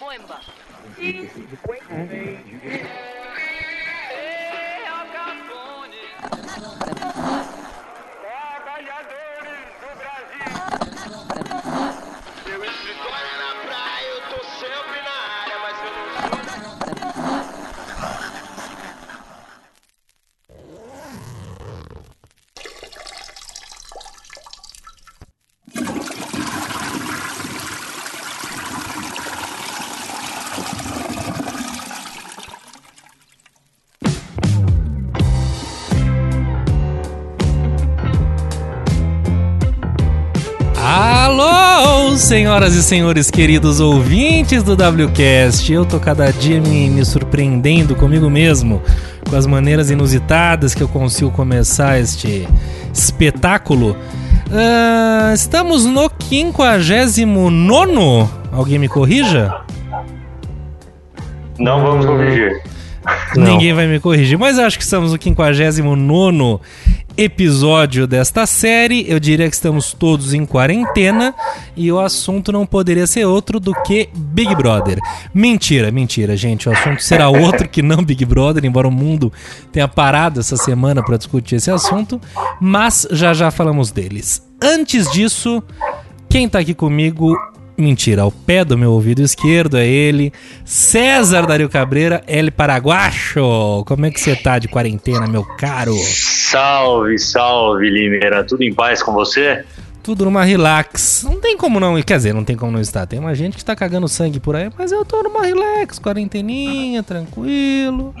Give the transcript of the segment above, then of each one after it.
bomba. Senhoras e senhores queridos ouvintes do WCast. Eu tô cada dia me, me surpreendendo comigo mesmo com as maneiras inusitadas que eu consigo começar este espetáculo. Ah, estamos no 59. Alguém me corrija? Não vamos corrigir. Ninguém vai me corrigir, mas eu acho que estamos no 59 episódio desta série. Eu diria que estamos todos em quarentena e o assunto não poderia ser outro do que Big Brother. Mentira, mentira, gente. O assunto será outro que não Big Brother, embora o mundo tenha parado essa semana para discutir esse assunto, mas já já falamos deles. Antes disso, quem tá aqui comigo Mentira, ao pé do meu ouvido esquerdo é ele, César Dario Cabreira, El Paraguacho. Como é que você tá de quarentena, meu caro? Salve, salve, Limeira. Tudo em paz com você? Tudo numa relax. Não tem como não, quer dizer, não tem como não estar. Tem uma gente que tá cagando sangue por aí, mas eu tô numa relax, quarenteninha, tranquilo.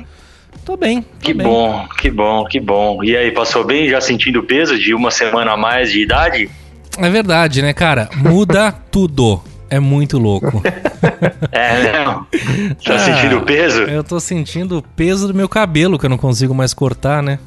Tô bem. Tô Que bem. bom, que bom, que bom. E aí, passou bem? Já sentindo peso de uma semana a mais de idade? É verdade, né, cara? Muda tudo. É muito louco. É, não. Tá Ah, sentindo o peso? Eu tô sentindo o peso do meu cabelo, que eu não consigo mais cortar, né?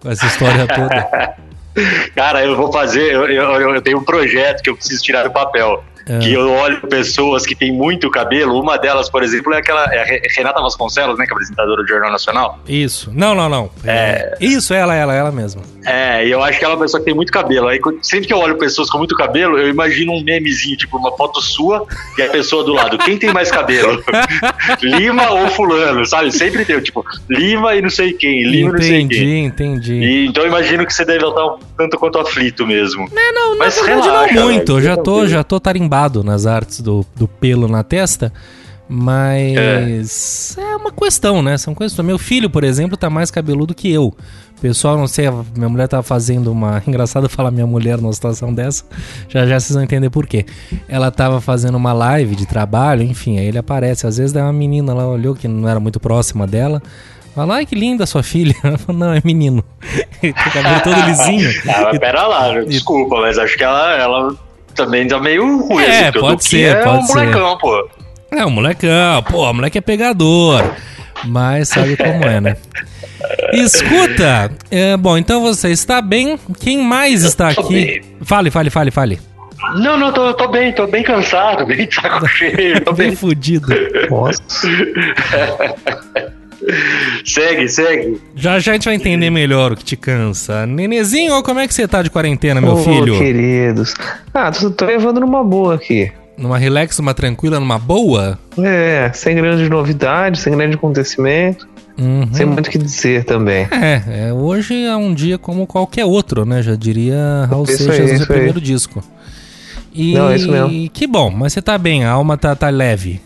Com essa história toda. Cara, eu vou fazer. Eu, eu, eu tenho um projeto que eu preciso tirar do papel. É. Que eu olho pessoas que têm muito cabelo. Uma delas, por exemplo, é aquela. É Renata Vasconcelos, né? Que é apresentadora do Jornal Nacional. Isso. Não, não, não. É... Isso, ela, ela, ela mesma. É, e eu acho que ela é uma pessoa que tem muito cabelo. Aí sempre que eu olho pessoas com muito cabelo, eu imagino um memezinho, tipo uma foto sua e a pessoa do lado. Quem tem mais cabelo? Lima ou fulano, sabe? Sempre tem, tipo, Lima e não sei quem, Lima e não sei entendi, quem. entendi. E, então eu imagino que você deve estar um tanto quanto aflito mesmo. É, não, na Mas verdade relaxa, não muito. já tô, já tô tarimbado nas artes do, do pelo na testa. Mas é. uma questão, né? São questões. Meu filho, por exemplo, tá mais cabeludo que eu. Pessoal, não sei, a minha mulher tava fazendo uma. Engraçado falar minha mulher numa situação dessa. Já já vocês vão entender por quê. Ela tava fazendo uma live de trabalho, enfim, aí ele aparece. Às vezes dá uma menina lá, olhou que não era muito próxima dela. Fala, ai que linda sua filha. Ela falou, não, é menino. O cabelo todo lisinho. Ah, mas pera lá, desculpa, mas acho que ela, ela também tá meio ruim. É, o pode ser, é pode um ser. molecão, pô. É, o molecão, pô, o moleque é pegador. Mas sabe como é, né? Escuta, é, bom, então você está bem. Quem mais está aqui? bem. Fale, fale, fale, fale. Não, não, tô, tô bem, tô bem cansado, bem de saco cheio, tô Bem bem. fudido. Nossa. Segue, segue. Já já a gente vai entender melhor o que te cansa. Nenezinho, como é que você tá de quarentena, meu Ô, filho? queridos. Ah, tô, tô levando numa boa aqui. Numa relax, numa tranquila, numa boa? É, sem grandes novidades, sem grande acontecimento, Uhum. sem muito o que dizer também. É, é, hoje é um dia como qualquer outro, né? Já diria Raul Isso Seixas no seu isso aí. primeiro disco. E Não, é isso mesmo. que bom, mas você tá bem, a alma tá, tá leve.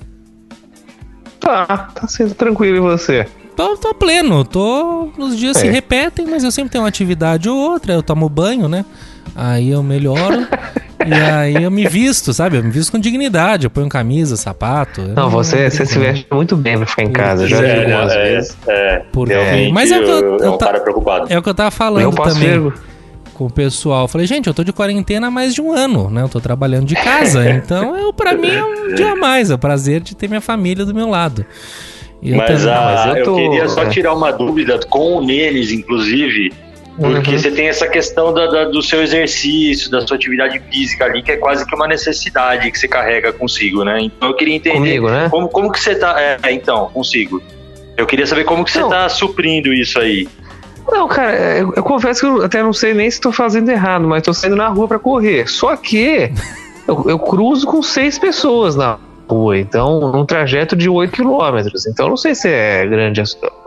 Tá, tá sendo tranquilo e você? Tô, tô pleno, tô. Os dias se É. repetem, mas eu sempre tenho uma atividade ou outra, eu tomo banho, né? Aí eu melhoro. e aí eu me visto, sabe? Eu me visto com dignidade, eu ponho camisa, sapato. eu Não, você, você se não. veste muito bem pra ficar em casa, eu já É, vi algumas é, vezes. é, Por- realmente, Mas é o que eu- é eu um ta- cara preocupado. É o que eu tava Eu falando passo também vergo. Com o pessoal. Eu falei, gente, eu tô de quarentena há mais de um ano, né? Eu tô trabalhando de casa, então eu, pra mim é um dia a mais, é o prazer de ter minha família do meu lado. E eu Mas, também- ah, mas eu eu, tô- queria só é. tirar uma dúvida com o Nenes, inclusive, porque Uhum. você tem essa questão da- da- do seu exercício, da sua atividade física ali, que é quase que uma necessidade que você carrega consigo, né? Então eu queria entender Comigo, né? como, como que você tá. É, então, consigo. Eu queria saber como que você Não. tá suprindo isso aí. Não, cara, eu, eu confesso que eu até não sei nem se tô fazendo errado, mas tô saindo na rua pra correr. Só que eu, eu cruzo com seis pessoas na rua. Então, num trajeto de 8 quilômetros. Então, não sei se é grande,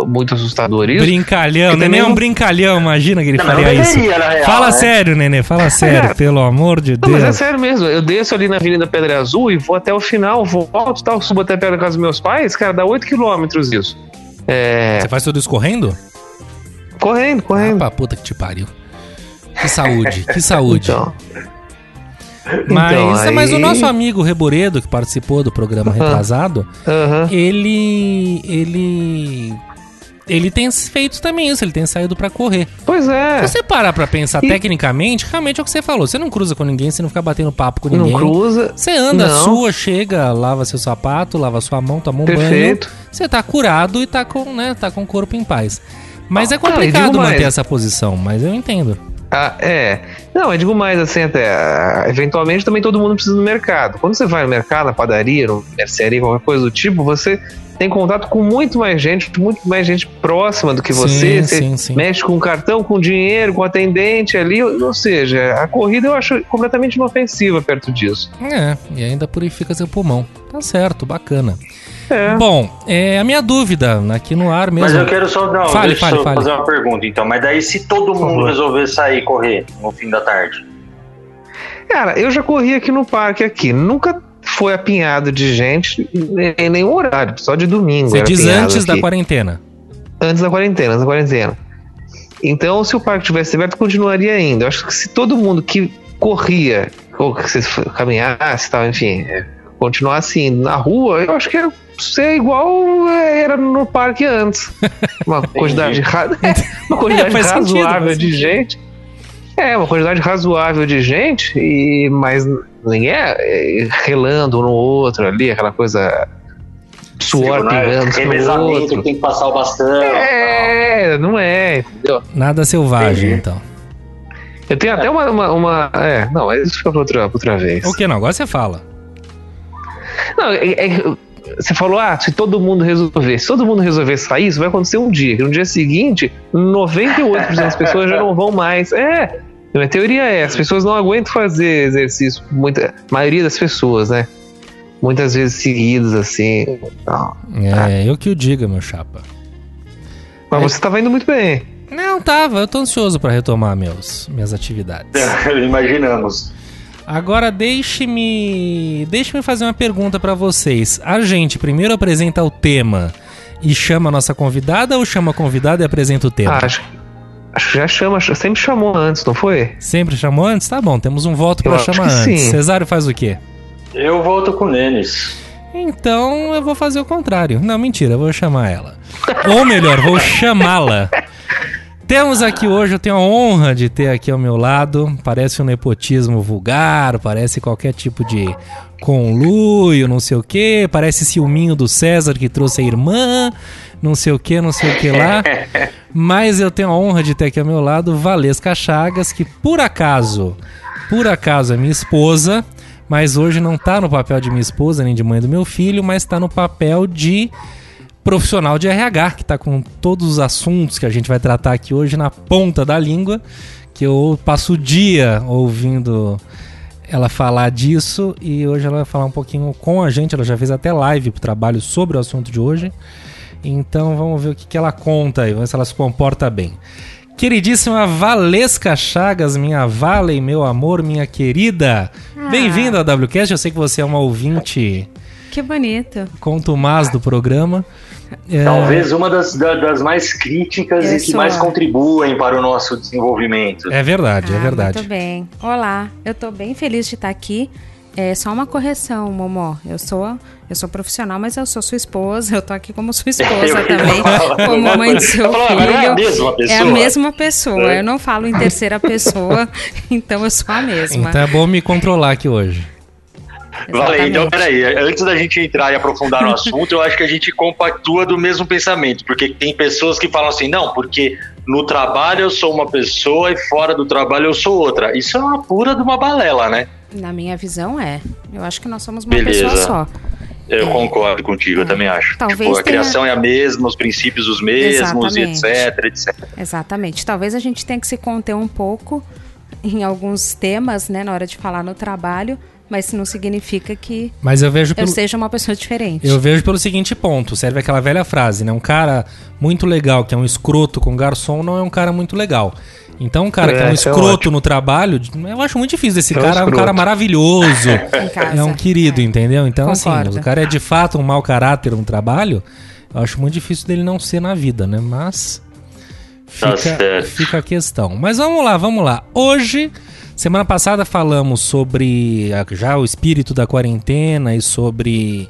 muito assustador isso. Brincalhão, Nenê é um não- brincalhão, imagina que ele Não, faria não isso. real, Fala né? sério, Nenê, fala sério, pelo amor de Não, mas é Deus. sério mesmo. Eu desço ali na Avenida Pedra Azul e vou até o final, volto, tal, subo até perto da casa dos meus pais, cara, dá 8 quilômetros isso. É. Você faz tudo isso correndo? Correndo, correndo. Pra puta que te pariu. Que saúde, que saúde. Então. mas, então, mas o aí- nosso amigo Reboredo, que participou do programa retrasado, Aham. ele. ele. Ele tem feito também isso, ele tem saído pra correr. Pois é. Se você parar pra pensar E- tecnicamente, realmente é o que você falou. Você não cruza com ninguém, você não fica batendo papo com ninguém. Não cruza. Você anda Não. sua, chega, lava seu sapato, lava sua mão, toma um Perfeito. banho. Você tá curado e tá com, né, tá com o corpo em paz. Mas é complicado mais. manter essa posição, mas eu entendo. Ah, é. Não, eu digo mais assim até. ah, Eventualmente também todo mundo precisa do mercado. Quando você vai no mercado, na padaria, no mercearia, qualquer coisa do tipo, você tem contato com muito mais gente, muito mais gente próxima do que você. Sim, você sim, sim. mexe com cartão, com dinheiro, com atendente ali. Ou seja, a corrida eu acho completamente inofensiva perto disso. É, e ainda purifica seu pulmão. Tá certo, bacana. É. Bom, é, a minha dúvida aqui no ar mesmo. Mas eu quero só, não, Fale, deixa fale, eu fale. fazer uma pergunta, então. Mas daí se todo mundo resolver sair correr no fim da tarde? Cara, eu já corri aqui no parque aqui. Nunca foi apinhado de gente em nenhum horário, só de domingo. Você diz antes da aqui. quarentena. Antes da quarentena, antes da quarentena. Então, se o parque tivesse aberto, continuaria ainda. Eu acho que se todo mundo que corria, ou que se caminhasse e tal, enfim, é, continuasse indo na rua, eu acho que ia ser igual é, era no parque antes. Uma quantidade, ra- é, uma quantidade sentido, razoável faz de sentido. gente. É, uma quantidade razoável de gente, e mas ninguém é, é, relando um no outro ali, aquela coisa suor não é pingando sobre o revezamento, outro. tem que passar o bastão. É, não é, entendeu? Nada selvagem, Entendi. então. Eu tenho até uma, uma, uma- É, não, mas isso fica pra outra, outra vez. O que não? Agora você fala. Não, é- é- você falou, ah, se todo mundo resolver, se todo mundo resolver sair, isso vai acontecer um dia. Que no dia seguinte, 98% das pessoas já não vão mais. É, a minha teoria é, as pessoas não aguentam fazer exercício, muita, a maioria das pessoas, né? Muitas vezes seguidas, assim. Não. É, eu que o diga, meu chapa. Mas você tava indo muito bem. Não, tava. Eu tô ansioso pra retomar meus, minhas atividades. Imaginamos. Agora deixe-me, deixe-me fazer uma pergunta pra vocês. A gente primeiro apresenta o tema e chama a nossa convidada ou chama a convidada e apresenta o tema? Ah, acho, acho que já chama, sempre chamou antes, não foi? Sempre chamou antes? Tá bom, temos um voto acho chamar antes. sim. Cesário faz o quê? Eu volto com o Nenes. Então eu vou fazer o contrário. Não, mentira, eu vou chamar ela. Ou melhor, vou chamá-la. Temos aqui hoje, eu tenho a honra de ter aqui ao meu lado. Parece um nepotismo vulgar, parece qualquer tipo de conluio, não sei o que. Parece ciúminho do César que trouxe a irmã, não sei o que, não sei o que lá. Mas eu tenho a honra de ter aqui ao meu lado Valesca Chagas, que por acaso, por acaso é minha esposa, mas hoje não tá no papel de minha esposa nem de mãe do meu filho, mas tá no papel de profissional de RH, que tá com todos os assuntos que a gente vai tratar aqui hoje na ponta da língua, que eu passo o dia ouvindo ela falar disso e hoje ela vai falar um pouquinho com a gente, ela já fez até live pro trabalho sobre o assunto de hoje. Então vamos ver o que, que ela conta aí, vamos ver se ela se comporta bem. Queridíssima Valesca Chagas, minha Vale, meu amor, minha querida. Ah. Bem-vinda ao WCast. Eu sei que você é uma ouvinte Que bonito. contumaz do programa. É, Talvez uma das, da- das mais críticas Eu e que sou. mais contribuem para o nosso desenvolvimento. É verdade, é Ah, verdade. Muito bem. Olá, eu tô bem feliz de estar aqui. É só uma correção, Momó. Eu sou, eu sou profissional, mas eu sou sua esposa. Eu tô aqui como sua esposa também, falar como mãe do seu filho. "Não é a mesma pessoa?" É a mesma pessoa. É. Eu não falo em terceira pessoa, então eu sou a mesma. Então é bom me controlar aqui hoje. Valeu, então peraí, antes da gente entrar e aprofundar no assunto, eu acho que a gente compactua do mesmo pensamento, porque tem pessoas que falam assim, não, porque no trabalho eu sou uma pessoa e fora do trabalho eu sou outra. Isso é uma pura de uma balela, né? Na minha visão, é. Eu acho que nós somos uma Beleza. pessoa só. Eu É. concordo contigo, eu também acho. Talvez tipo, a tenha- criação é a mesma, os princípios os mesmos, e Exatamente. etc, etc. Exatamente. Talvez a gente tenha que se conter um pouco em alguns temas, né, na hora de falar no trabalho, mas isso não significa que Mas eu vejo eu pelo, seja uma pessoa diferente. eu vejo pelo seguinte ponto. Serve aquela velha frase, né? Um cara muito legal, que é um escroto com garçom, não é um cara muito legal. Então, um cara que é um É, é escroto no trabalho, eu acho muito difícil. Esse É um cara é um cara maravilhoso. Em casa. é um querido, É. entendeu? Então, assim, Concordo. o cara é de fato um mau caráter no trabalho. Eu acho muito difícil dele não ser na vida, né? Mas Tá fica, fica a questão. Mas vamos lá, vamos lá. Hoje, semana passada falamos sobre a- já o espírito da quarentena e sobre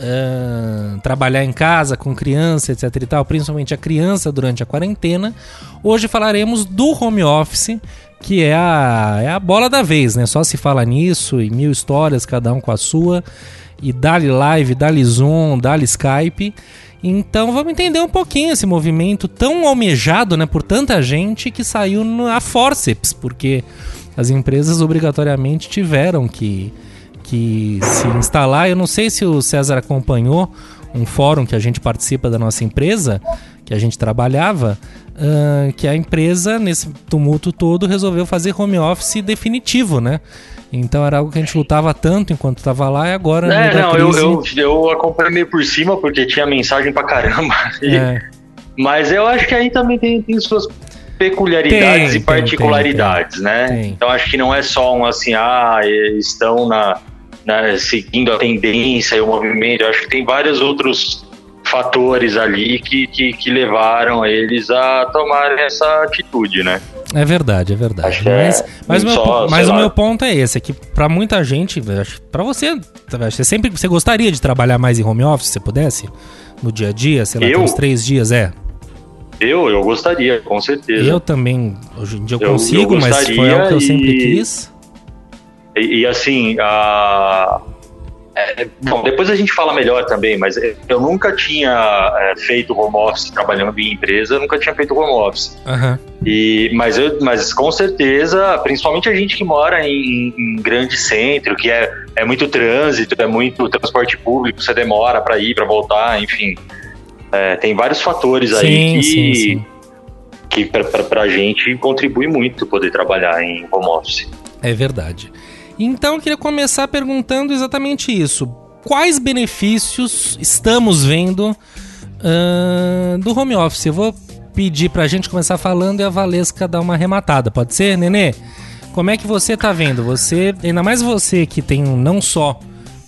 ah, trabalhar em casa com criança, etc e tal, principalmente a criança durante a quarentena. Hoje falaremos do home office, que é a, é a bola da vez, né? Só se fala nisso e mil histórias, cada um com a sua. E dali live, dali Zoom, dali Skype. Então vamos entender um pouquinho esse movimento tão almejado né, por tanta gente que saiu a forceps, porque as empresas obrigatoriamente tiveram que, que se instalar. Eu não sei se o César acompanhou um fórum que a gente participa da nossa empresa, que a gente trabalhava, ah, que a empresa, nesse tumulto todo, resolveu fazer home office definitivo, né? Então era algo que a gente lutava tanto enquanto estava lá e agora É, não, eu, crise, eu, eu acompanhei meio por cima porque tinha mensagem pra caramba. é, Mas eu acho que aí também tem, tem suas peculiaridades Tem, e tem, particularidades, né? Tem. Então acho que não é só um assim, ah, estão na, na- seguindo a tendência e o movimento. Eu acho que tem vários outros fatores ali que, que, que levaram eles a tomar essa atitude, né? É verdade, é verdade. Acho é mas mas, o meu, só, mas o lá. meu ponto é esse, é que pra muita gente, pra você, você sempre você gostaria de trabalhar mais em home office, se pudesse? No dia a dia, sei lá, tem uns três dias, é. Eu, eu gostaria, com certeza. Eu também, hoje em dia eu Eu- consigo, eu mas foi algo que eu sempre e- quis. E, e, assim, a... é, bom, depois a gente fala melhor também, mas eu nunca tinha é, feito home office trabalhando em empresa, eu nunca tinha feito home office. Aham. E, mas, eu, mas com certeza, principalmente a gente que mora em, em grande centro, que é, é muito trânsito, é muito transporte público, você demora para ir, para voltar, enfim. É, tem vários fatores aí Sim, que, sim, sim. que pra, pra, pra gente contribui muito poder trabalhar em home office. É verdade. Então eu queria começar perguntando exatamente isso. Quais benefícios estamos vendo ahn, do home office? Eu vou pedir pra gente começar falando e a Valesca dar uma arrematada. Pode ser, Nenê? Como é que você tá vendo? Você, ainda mais você que tem não só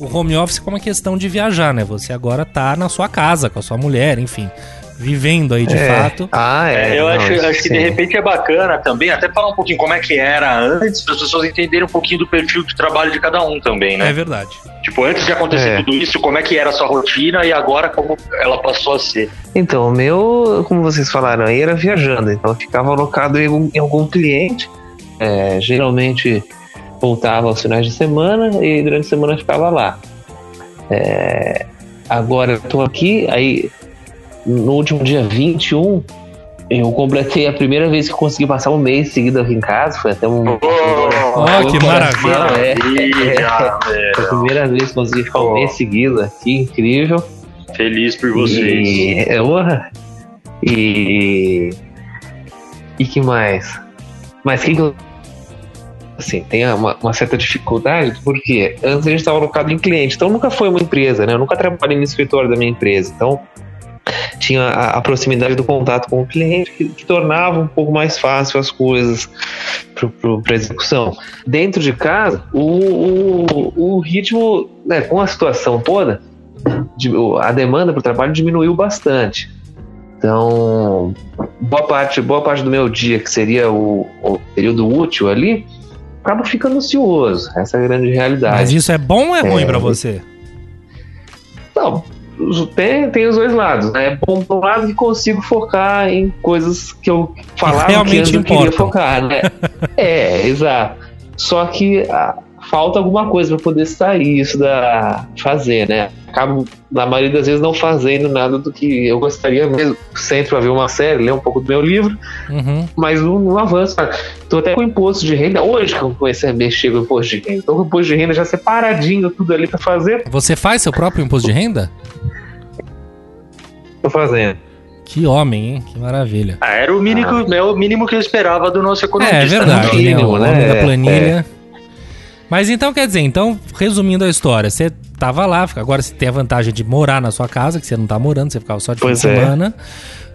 o home office como a questão de viajar, né? Você agora tá na sua casa com a sua mulher, enfim, vivendo aí de É. fato. Ah, é. É, eu não, acho, acho que de repente é bacana também, até falar um pouquinho como é que era antes, para as pessoas entenderem um pouquinho do perfil de trabalho de cada um também, né? É verdade. Tipo, antes de acontecer É. tudo isso, como é que era a sua rotina e agora como ela passou a ser. Então, o meu, como vocês falaram aí, era viajando. Então, eu ficava alocado em algum, em algum cliente. É, geralmente voltava aos finais de semana e durante a semana ficava lá. É, agora eu tô aqui, aí no último dia 21, eu completei a primeira vez que eu consegui passar um mês seguido aqui em casa. Foi até um. Ó, foi que um maravilha. é. Maravilha, Foi a primeira vez que consegui ficar um Oh. mês seguido aqui, incrível. Feliz por vocês. E, é, e, e que mais? Mas que que eu- assim, tem uma, uma certa dificuldade, porque antes a gente estava alocado em cliente, então nunca foi uma empresa, né? Eu nunca trabalhei no escritório da minha empresa, então tinha a, a proximidade do contato com o cliente que, que tornava um pouco mais fácil as coisas para execução. Dentro de casa, o, o, o ritmo, né, com a situação toda, a demanda para o trabalho diminuiu bastante. Então, boa parte, boa parte do meu dia, que seria o, o período útil ali, acaba ficando ocioso. Essa é a grande realidade. Mas isso é bom ou é ruim É. pra você? Não, tem, tem os dois lados. Né? É bom um lado que consigo focar em coisas que eu falava que, realmente antes eu queria focar, né? é, exato. Só que ah, falta alguma coisa para poder sair isso da fazer, né? Acabo, na maioria das vezes, não fazendo nada do que eu gostaria mesmo. Sempre pra ver uma série, ler um pouco do meu livro, Uhum. mas não, não avança. cara. Tô até com imposto de renda. Hoje que eu comecei a mexer com o imposto de renda. Tô com o imposto de renda já separadinho, tudo ali pra fazer. Você faz seu próprio imposto de renda? Tô fazendo. Que homem, hein? Que maravilha. Ah, era o mínimo, é o mínimo que eu esperava do nosso economista. É, é verdade, né? mínimo, O né? homem da É, planilha. Mas então quer dizer, então, resumindo a história, você tava lá, agora você tem a vantagem de morar na sua casa, que você não tá morando, você ficava só de Pois fim de é. semana.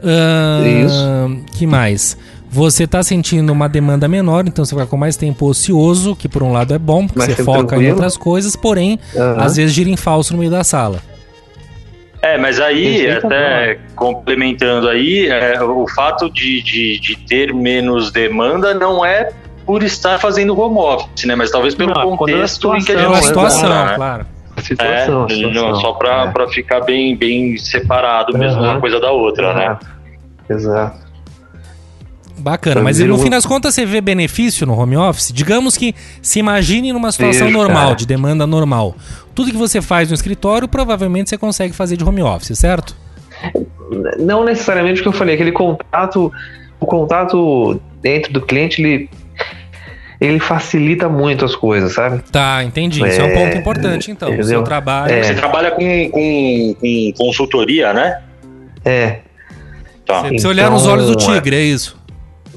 Ahn, que mais? Você tá sentindo uma demanda menor, então você fica com mais tempo ocioso, que por um lado é bom, porque Mais você tempo foca em tranquilo. outras coisas, porém, Aham. às vezes gira em falso no meio da sala. É, mas aí, Perfeito, até complementando aí, é, o fato de, de, de ter menos demanda não é por estar fazendo home office, né? Mas talvez pelo Não, é a contexto em que a É gente Não, se situação, né? claro. A É, situação, a situação. não, só pra, É. pra ficar bem, bem separado mesmo Aham. uma coisa da outra, né? Exato. Bacana, mas no fim das contas você vê benefício no home office? Digamos que se imagine numa situação Vejo, normal, cara. de demanda normal. Tudo que você faz no escritório, provavelmente você consegue fazer de home office, certo? Não necessariamente o que eu falei, aquele contato, o contato dentro do cliente, ele, ele facilita muito as coisas, sabe? Tá, entendi. Isso é um É, ponto importante, então. O seu entendeu? trabalho. É. Você trabalha com, com, com consultoria, né? É, Tá. Você precisa olhar nos olhos do Então, tigre, é isso.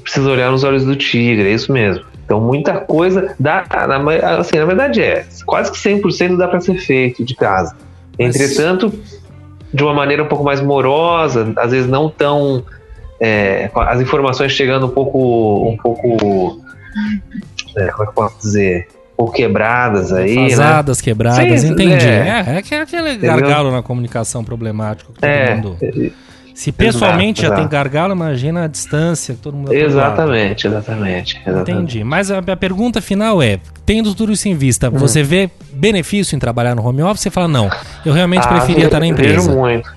precisa olhar nos olhos do tigre, é isso mesmo. Então, muita coisa dá. Na, ma- assim, na verdade, é. Quase que 100% dá para ser feito de casa. Mas- Entretanto, de uma maneira um pouco mais morosa, às vezes não tão. é, as informações chegando um pouco. Um pouco é, como é que eu posso dizer? Pouco quebradas aí, né? Fasadas, quebradas, Sim, entendi. é. É, é, que- aquele gargalo na comunicação problemático que todo É, mundo. Se pessoalmente já exato. tem gargalo, imagina a distância que todo mundo exatamente, exatamente, exatamente. Entendi. Mas a, a pergunta final é: tendo tudo isso em vista, Uhum. você vê benefício em trabalhar no home office? Você fala, não, eu realmente Ah, preferia estar na Vejo empresa. muito.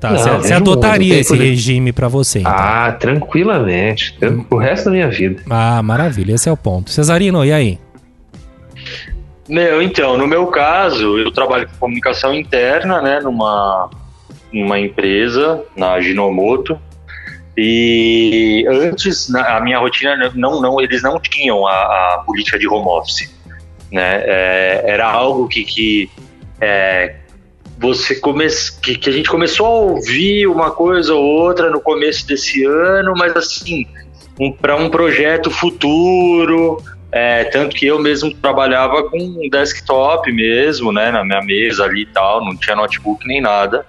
Tá, Não, você, você adotaria muito. esse regime pra você, então. Ah, tranquilamente. tran- O resto da minha vida. Ah, maravilha, esse é o ponto. Cesarino, e aí? Meu, então, no meu caso, eu trabalho com comunicação interna, né, numa, numa empresa, na Ginomoto. E antes, na- a minha rotina, não, não, eles não tinham a, a política de home office, né? É, era algo que, que é, você come, que, que a gente começou a ouvir uma coisa ou outra no começo desse ano, mas assim, um, para um projeto futuro, é, tanto que eu mesmo trabalhava com um desktop mesmo, né, na minha mesa ali e tal, não tinha notebook nem nada.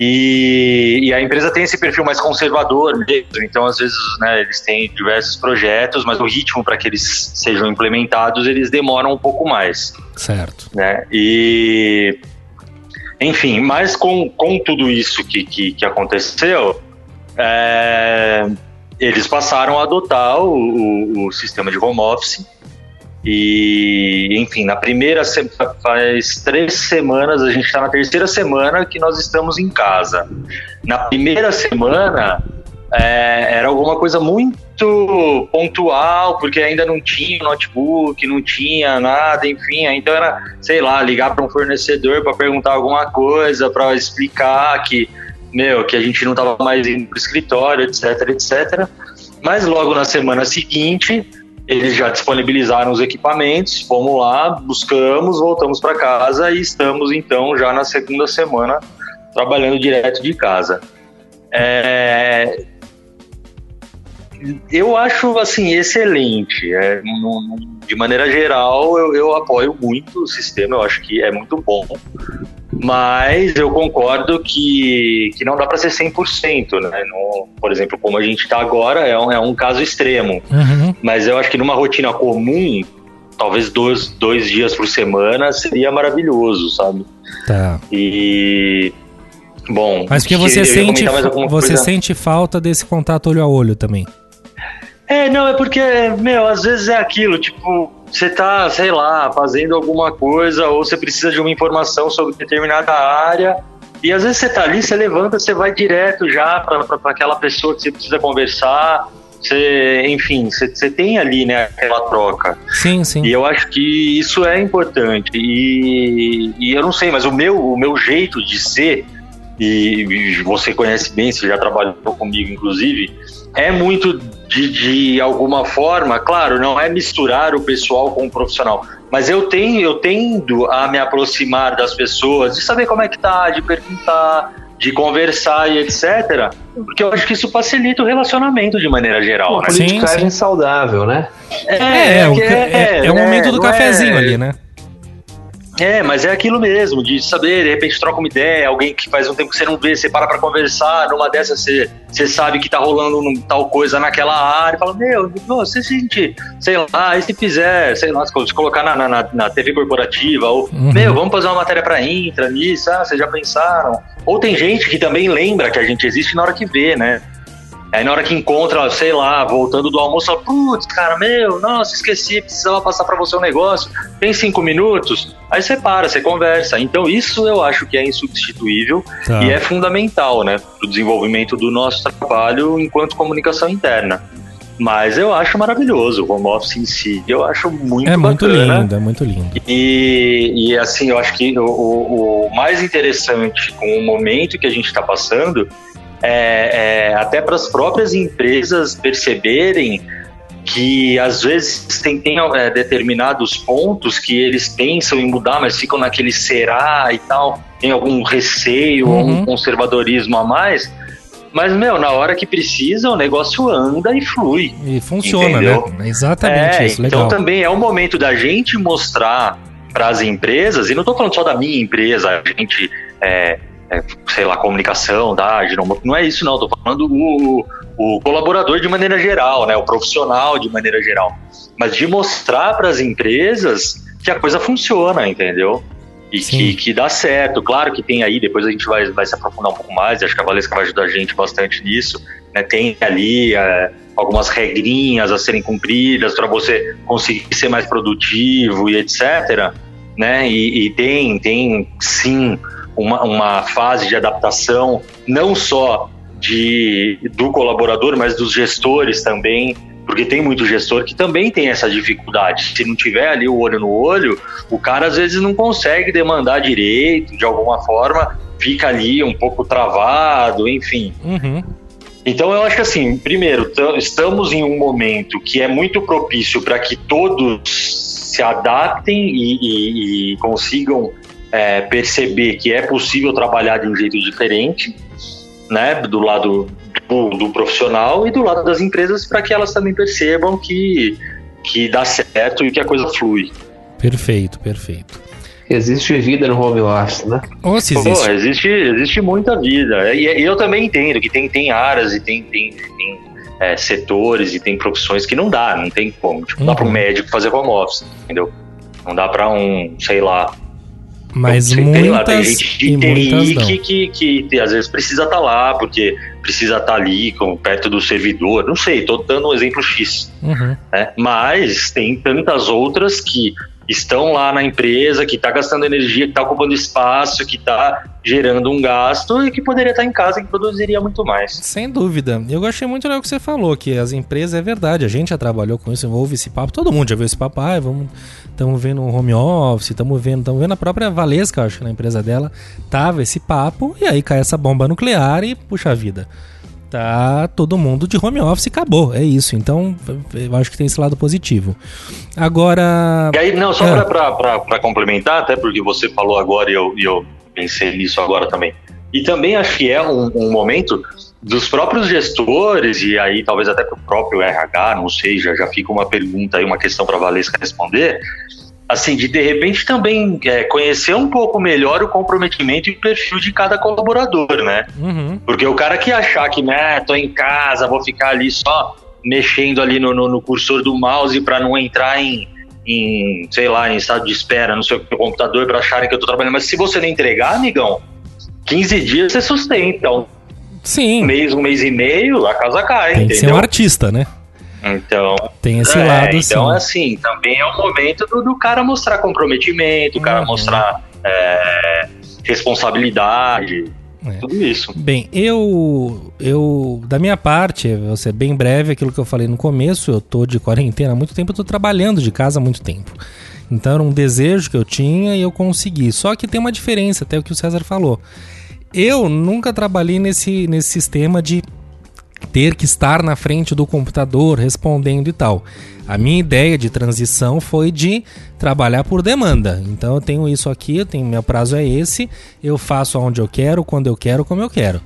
E, e a empresa tem esse perfil mais conservador mesmo, então às vezes né, eles têm diversos projetos, mas o ritmo para que eles sejam implementados eles demoram um pouco mais Certo. né? E enfim, mas com, com tudo isso que, que, que aconteceu, é, eles passaram a adotar o, o, o sistema de home office. E, enfim, na primeira faz três semanas, a gente está na terceira semana que nós estamos em casa. Na primeira semana é, era alguma coisa muito pontual, porque ainda não tinha notebook, não tinha nada, enfim, então era, sei lá, ligar para um fornecedor para perguntar alguma coisa, para explicar que, meu, que a gente não estava mais indo para o escritório, etc, etc. Mas logo na semana seguinte, eles já disponibilizaram os equipamentos, fomos lá, buscamos, voltamos para casa e estamos então já na segunda semana trabalhando direto de casa. É, eu acho assim excelente. É, no- no- de maneira geral, eu, eu apoio muito o sistema. Eu acho que é muito bom. Mas eu concordo que, que não dá para ser 100%, né? No, por exemplo, como a gente está agora, é um, é um caso extremo. Uhum. Mas eu acho que numa rotina comum, talvez dois, dois dias por semana seria maravilhoso, sabe? Tá. E. Bom. Mas porque que você sente, você coisa. sente falta desse contato olho a olho também. É, não, é porque, meu, às vezes é aquilo, tipo, você tá, sei lá, fazendo alguma coisa ou você precisa de uma informação sobre determinada área e às vezes você tá ali, você levanta, você vai direto já para aquela pessoa que você precisa conversar, você, enfim, você, você tem ali, né, aquela troca. Sim, sim. E eu acho que isso é importante. E, e eu não sei, mas o meu, o meu jeito de ser, e, e você conhece bem, você já trabalhou comigo, inclusive, é muito de, de alguma forma, claro, não é misturar o pessoal com o profissional, mas eu tenho, eu tendo a me aproximar das pessoas, de saber como é que tá, de perguntar, de conversar e etc. Porque eu acho que isso facilita o relacionamento de maneira geral, Uma né? Sim, politicagem sim. saudável, né? É, é, ca- é, é o né, momento do não cafezinho é- ali, né? É, mas é aquilo mesmo, de saber, de repente troca uma ideia, alguém que faz um tempo que você não vê, você para pra conversar, numa dessas você, você sabe que tá rolando um- tal coisa naquela área, e fala, meu, você sente, sei lá, e se fizer, sei lá, se colocar na, na, na TV corporativa, ou, Uhum. meu, vamos fazer uma matéria pra Intra nisso, ah, vocês já pensaram? Ou tem gente que também lembra que a gente existe na hora que vê, né? Aí na hora que encontra, sei lá, voltando do almoço, fala, putz, cara, meu, nossa, esqueci, precisava passar pra você um negócio, tem cinco minutos, aí você para, você conversa. Então isso eu acho que é insubstituível Tá. e é fundamental, né, pro desenvolvimento do nosso trabalho enquanto comunicação interna. Mas eu acho maravilhoso o home office em si, eu acho muito É muito bacana. lindo, é muito lindo. E, e, assim, eu acho que o- o mais interessante com o momento que a gente está passando é, é até para as próprias empresas perceberem que às vezes tem, tem é, determinados pontos que eles pensam em mudar, mas ficam naquele será e tal, tem algum receio ou Uhum. um conservadorismo a mais. Mas, meu, na hora que precisa, o negócio anda e flui. E funciona, Entendeu? né? Exatamente É, isso, então legal. também é o momento da gente mostrar para as empresas, e não estou falando só da minha empresa, a gente, é, é, sei lá, comunicação, Agilon, não é isso não, estou falando o, o colaborador de maneira geral, né, o profissional de maneira geral, mas de mostrar para as empresas que a coisa funciona, entendeu? E que, que dá certo. Claro que tem aí, depois a gente vai, vai se aprofundar um pouco mais, acho que a Valesca vai ajudar a gente bastante nisso. Né? Tem ali é, algumas regrinhas a serem cumpridas para você conseguir ser mais produtivo e etc. Né? E, e tem, tem sim uma, uma fase de adaptação, não só de, do colaborador, mas dos gestores também, porque tem muito gestor que também tem essa dificuldade. Se não tiver ali o olho no olho, o cara às vezes não consegue demandar direito, de alguma forma, fica ali um pouco travado, enfim. Uhum. Então eu acho que assim, primeiro, estamos em um momento que é muito propício para que todos se adaptem e, e- e consigam é, perceber que é possível trabalhar de um jeito diferente, né, do lado do, do profissional e do lado das empresas para que elas também percebam que que dá certo e que a coisa flui. Perfeito, perfeito. Existe vida no home office, né? Ou se Pô, existe. existe, existe muita vida. E, e eu também entendo que tem, tem áreas e tem, tem, tem, é, setores e tem profissões que não dá, não tem como. Tipo, não dá para um Uhum. médico fazer home office, entendeu? Não dá para um, sei lá. Mas sei, tem lá, tem muitas gente de muitas TI que, que, que, que às vezes precisa estar lá, porque precisa estar ali com, perto do servidor. Não sei, tô dando um exemplo X Uhum. né? Mas tem tantas outras que estão lá na empresa, que está gastando energia, que está ocupando espaço, que está gerando um gasto e que poderia estar em casa e produziria muito mais. Sem dúvida. Eu gostei muito do que você falou, que as empresas, é verdade, a gente já trabalhou com isso, ouve esse papo, todo mundo já viu esse papo, ah, vamos, estamos vendo um home office, estamos vendo, estamos vendo a própria Valesca, acho que na empresa dela, tava esse papo, e aí cai essa bomba nuclear e, puxa vida, tá todo mundo de home office e acabou, é isso. Então, eu acho que tem esse lado positivo. Agora... E aí, não, só É. para complementar, até porque você falou agora e eu, e eu pensei nisso agora também. E também acho que é um, um momento dos próprios gestores, e aí talvez até para o próprio RH, não sei, já, já fica uma pergunta aí, uma questão para a Valesca responder, assim, de de repente também é, conhecer um pouco melhor o comprometimento e o perfil de cada colaborador, né? Uhum. Porque o cara que achar que, né, tô em casa, vou ficar ali só mexendo ali no, no, no cursor do mouse para não entrar em, em, sei lá, em estado de espera no seu computador para acharem que eu tô trabalhando. Mas se você não entregar, amigão, 15 dias você sustenta. Um Sim, mês, um mês e meio, a casa cai, tem que ser um entendeu? artista, né? Então, Tem esse é, lado, então, sim. assim, também é o momento do, do cara mostrar comprometimento, o cara Uhum. mostrar é, responsabilidade, É. tudo isso. Bem, eu, eu, da minha parte, vou ser bem breve aquilo que eu falei no começo, eu tô de quarentena há muito tempo, eu tô trabalhando de casa há muito tempo. Então era um desejo que eu tinha e eu consegui. Só que tem uma diferença, até o que o César falou. Eu nunca trabalhei nesse, nesse sistema de ter que estar na frente do computador respondendo e tal. A minha ideia de transição foi de trabalhar por demanda. Então eu tenho isso aqui, eu tenho meu prazo é esse, eu faço aonde eu quero, quando eu quero, como eu quero.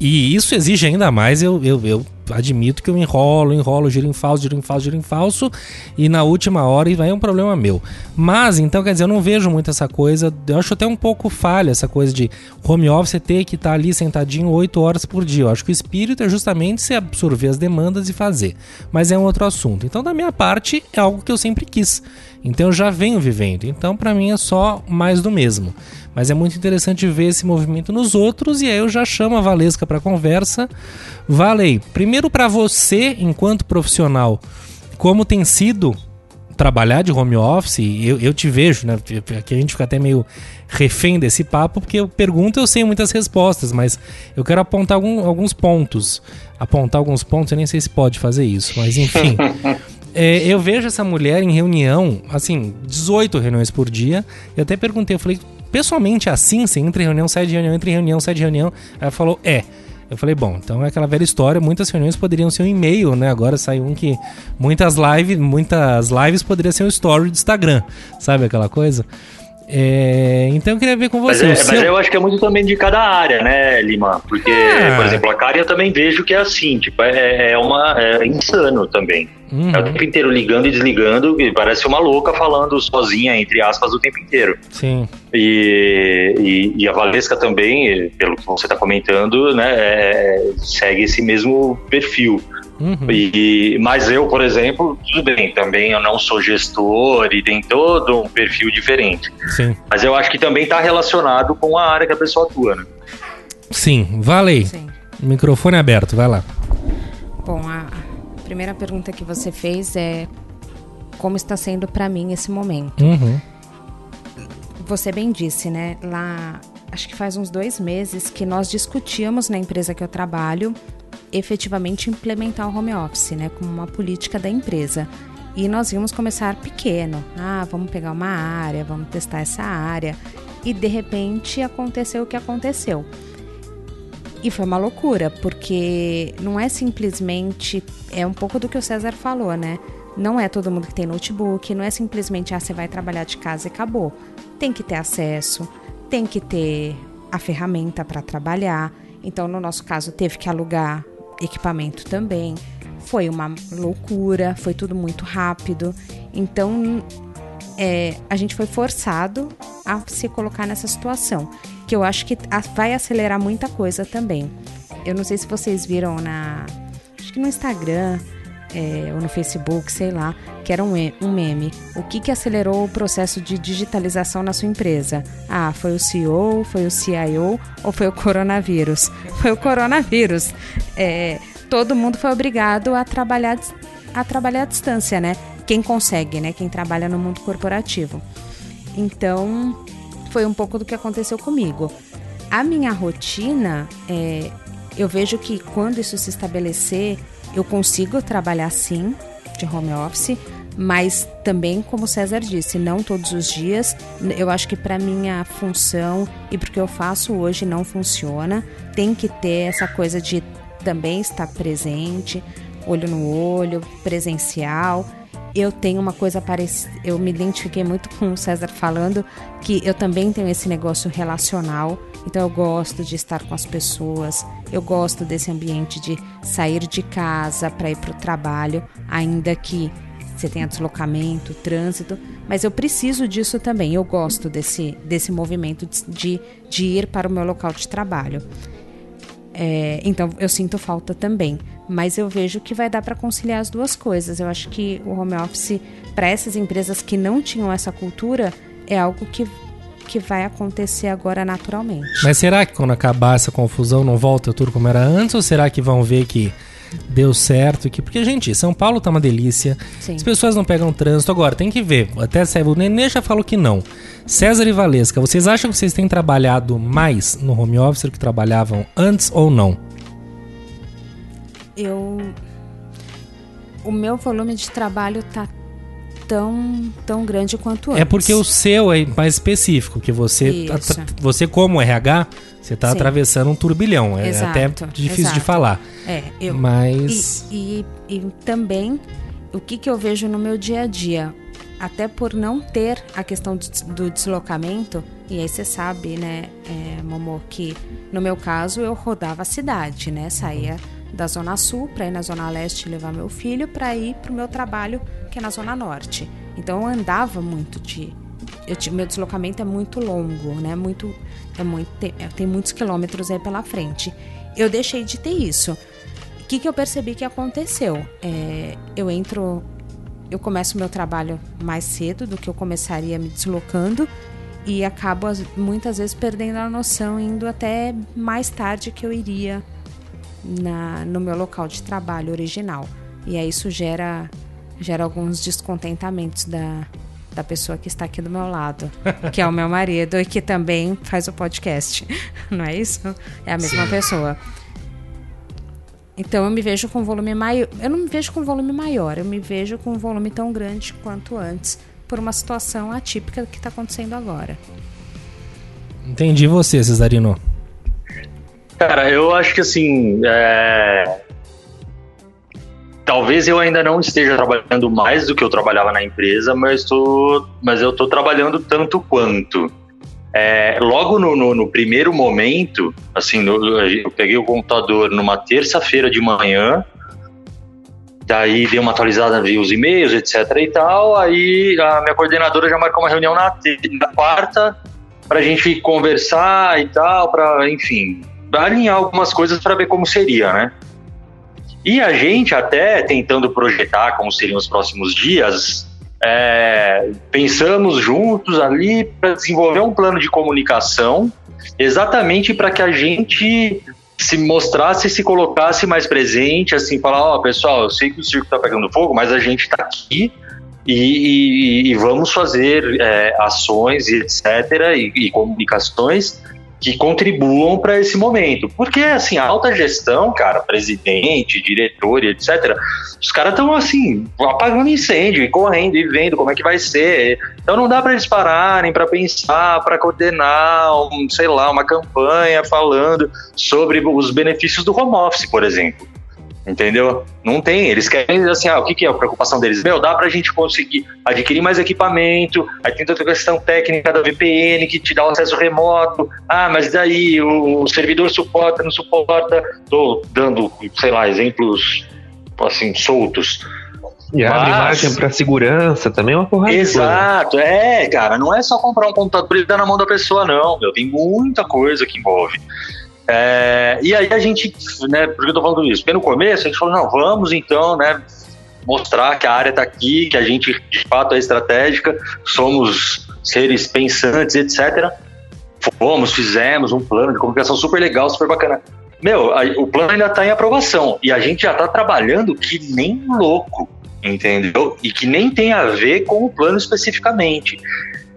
E isso exige ainda mais eu, eu, eu admito que eu enrolo, enrolo, giro em falso, giro em falso, giro em falso, e na última hora vai é um problema meu. Mas, então, quer dizer, eu não vejo muito essa coisa, eu acho até um pouco falha essa coisa de home office ter que estar ali sentadinho 8 horas por dia. Eu acho que o espírito é justamente se absorver as demandas e fazer. Mas é um outro assunto. Então, da minha parte, é algo que eu sempre quis. Então, eu já venho vivendo. Então, para mim, é só mais do mesmo. Mas é muito interessante ver esse movimento nos outros e aí eu já chamo a Valesca para conversa. Valei, primeiro para você, enquanto profissional, como tem sido trabalhar de home office, eu, eu te vejo, né? Aqui a gente fica até meio refém desse papo, porque eu pergunto, eu sei muitas respostas, mas eu quero apontar algum, alguns pontos. Apontar alguns pontos, eu nem sei se pode fazer isso, mas enfim. é, eu vejo essa mulher em reunião, assim, 18 reuniões por dia. Eu até perguntei, eu falei, pessoalmente assim, você entra em reunião, sai de reunião, entra em reunião, sai de reunião. Ela falou, é. Eu falei, bom, então é aquela velha história, muitas reuniões poderiam ser um e-mail, né? Agora saiu um que muitas lives, muitas lives poderiam ser um story do Instagram, sabe aquela coisa? É, então eu queria ver com você. Mas, é, seu... mas eu acho que é muito também de cada área, né, Lima? Porque, Ah. por exemplo, a Karen eu também vejo que é assim, tipo, é, é uma é insano também. Uhum. É o tempo inteiro ligando e desligando, e parece uma louca falando sozinha, entre aspas, o tempo inteiro. Sim. E, e, e a Valesca também, pelo que você está comentando, né, é, segue esse mesmo perfil. Uhum. E, mas eu, por exemplo, tudo bem, também eu não sou gestor e tem todo um perfil diferente. Sim. Mas eu acho que também está relacionado com a área que a pessoa atua, né? Sim, valei. Sim. Microfone aberto, vai lá. Bom, a a primeira pergunta que você fez é como está sendo para mim esse momento. Uhum. Você bem disse, né? Lá, acho que faz uns dois meses que nós discutíamos na empresa que eu trabalho efetivamente implementar o home office, né? Como uma política da empresa. E nós íamos começar pequeno. Ah, vamos pegar uma área, vamos testar essa área. E de repente aconteceu o que aconteceu. E foi uma loucura, porque não é simplesmente. É um pouco do que o César falou, né? Não é todo mundo que tem notebook, não é simplesmente, ah, você vai trabalhar de casa e acabou. Tem que ter acesso, tem que ter a ferramenta para trabalhar. Então, no nosso caso, teve que alugar equipamento também. Foi uma loucura, foi tudo muito rápido. Então, é, a gente foi forçado a se colocar nessa situação, que eu acho que vai acelerar muita coisa também. Eu não sei se vocês viram na, acho que no Instagram é, ou no Facebook, sei lá, que era um, um meme. O que, que acelerou o processo de digitalização na sua empresa? Ah, foi o CEO, foi o CIO ou foi o coronavírus? Foi o coronavírus. É, todo mundo foi obrigado a trabalhar a trabalhar à distância, né? Quem consegue, né? Quem trabalha no mundo corporativo. Então, foi um pouco do que aconteceu comigo. A minha rotina, é, eu vejo que quando isso se estabelecer, eu consigo trabalhar sim, de home office, mas também, como o César disse, não todos os dias. Eu acho que para minha função e para o que eu faço hoje não funciona. Tem que ter essa coisa de também estar presente, olho no olho, presencial. Eu tenho uma coisa parecida, eu me identifiquei muito com o César falando que eu também tenho esse negócio relacional, então eu gosto de estar com as pessoas, eu gosto desse ambiente de sair de casa para ir para o trabalho, ainda que você tenha deslocamento, trânsito, mas eu preciso disso também, eu gosto desse, desse movimento de, de ir para o meu local de trabalho. É, então eu sinto falta também, mas eu vejo que vai dar para conciliar as duas coisas. Eu acho que o home office para essas empresas que não tinham essa cultura é algo que, que vai acontecer agora naturalmente. Mas será que quando acabar essa confusão não volta tudo como era antes? Ou será que vão ver que deu certo? Que... Porque, gente, São Paulo tá uma delícia. Sim. As pessoas não pegam trânsito. Agora, tem que ver. Até o Nenê já falou que não. César e Valesca, vocês acham que vocês têm trabalhado mais no home office do que trabalhavam antes ou não? Eu o meu volume de trabalho tá tão, tão grande quanto antes. É porque o seu é mais específico, que você, você como RH, você está atravessando um turbilhão. É Exato, até difícil de exato. falar. É, eu, Mas. E, e, e também o que, que eu vejo no meu dia a dia, até por não ter a questão do, deslocamento, e aí você sabe, né, é, Momô, que no meu caso eu rodava a cidade, né? Saía da Zona Sul para ir na Zona Leste levar meu filho para ir para o meu trabalho, que é na Zona Norte. Então eu andava muito de. Eu, meu deslocamento é muito longo, né? Muito, é muito, tem, é, tem muitos quilômetros aí pela frente. Eu deixei de ter isso. O que, que eu percebi que aconteceu? É, eu entro, eu começo meu trabalho mais cedo do que eu começaria me deslocando e acabo as- muitas vezes perdendo a noção, indo até mais tarde que eu iria na, no meu local de trabalho original. E aí isso gera, gera alguns descontentamentos da, da pessoa que está aqui do meu lado, que é o meu marido e que também faz o podcast. Não é isso? É a mesma pessoa. Então eu me vejo com volume maior. Eu não me vejo com volume maior, eu me vejo com um volume tão grande quanto antes, por uma situação atípica que está acontecendo agora. Entendi você, Cesarino. Cara, eu acho que assim. é, Talvez eu ainda não esteja trabalhando mais do que eu trabalhava na empresa, mas, tô... mas eu estou trabalhando tanto quanto. É, logo no, no- no primeiro momento, assim, no- eu peguei o computador numa terça-feira de manhã, daí dei uma atualizada, vi os e-mails, etc e tal, aí a minha coordenadora já marcou uma reunião na, na quarta pra gente conversar e tal, pra, enfim, alinhar algumas coisas para ver como seria, né? E a gente até tentando projetar como seriam os próximos dias, é, pensamos juntos ali para desenvolver um plano de comunicação, exatamente para que a gente se mostrasse, se colocasse mais presente, assim, falar, ó, pessoal, eu sei que o circo está pegando fogo, mas a gente está aqui e, e- e vamos fazer é, ações e etc. e, e comunicações que contribuam para esse momento. Porque, assim, a alta gestão, cara, presidente, diretor e etc., os caras estão, assim, apagando incêndio e correndo e vendo como é que vai ser. Então não dá para eles pararem para pensar, para coordenar, um, sei lá, uma campanha falando sobre os benefícios do home office, por exemplo. Entendeu? Não tem. Eles querem, assim, ah, o que, que é a preocupação deles? Meu, dá pra gente conseguir adquirir mais equipamento, aí tem toda a questão técnica da VPN que te dá o acesso remoto. Ah, mas daí o, o servidor suporta, não suporta. Tô dando, sei lá, exemplos assim, soltos. E abre Mas- margem pra segurança também é uma porrada. Exato, é, cara, não é só comprar um computador e dar na mão da pessoa, não, meu, tem muita coisa que envolve. É, e aí a gente, né, por que eu tô falando isso? Porque no começo a gente falou, não, vamos então, né, mostrar que a área tá aqui, que a gente de fato é estratégica, somos seres pensantes, etc. Fomos, fizemos um plano de comunicação super legal, super bacana. Meu, a- o plano ainda tá em aprovação e a gente já tá trabalhando que nem louco, entendeu? E que nem tem a ver com o plano especificamente.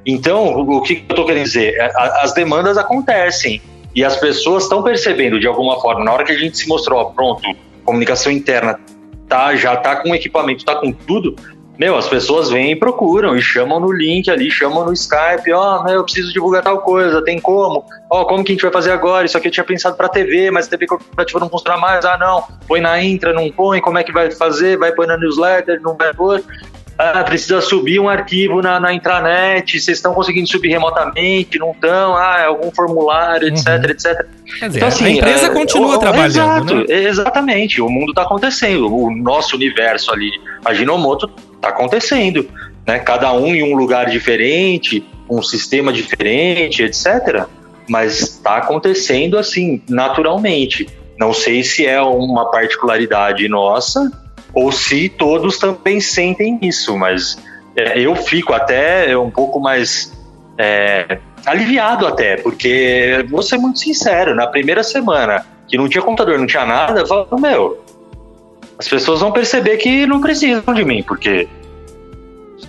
Então, o que eu tô querendo dizer? É, As demandas acontecem e as pessoas estão percebendo de alguma forma. Na hora que a gente se mostrou, ó, pronto, comunicação interna tá, já tá com equipamento, tá com tudo. Meu, as pessoas vêm e procuram e chamam no link ali, chamam no Skype, ó, meu, eu preciso divulgar tal coisa, tem como? Ó, como que a gente vai fazer agora? Isso aqui eu tinha pensado pra TV, mas a TV corporativa não funciona mais. Ah, não, põe na intra, não põe, como é que vai fazer? Vai pôr na newsletter, não vai pôr? Ah, precisa subir um arquivo na, na intranet, vocês estão conseguindo subir remotamente, não estão? Ah, é algum formulário, etc, etc. Quer dizer, Então, assim, a empresa é, continua trabalhando, Exato, né? exatamente. O mundo está acontecendo. O nosso universo ali, a Ginomoto, está acontecendo. Né? Cada um em um lugar diferente, um sistema diferente, etc. Mas está acontecendo assim, naturalmente. Não sei se é uma particularidade nossa ou se todos também sentem isso, mas é, eu fico até um pouco mais é, aliviado até, porque vou ser muito sincero, na primeira semana que não tinha computador, não tinha nada, eu falo, meu, as pessoas vão perceber que não precisam de mim, porque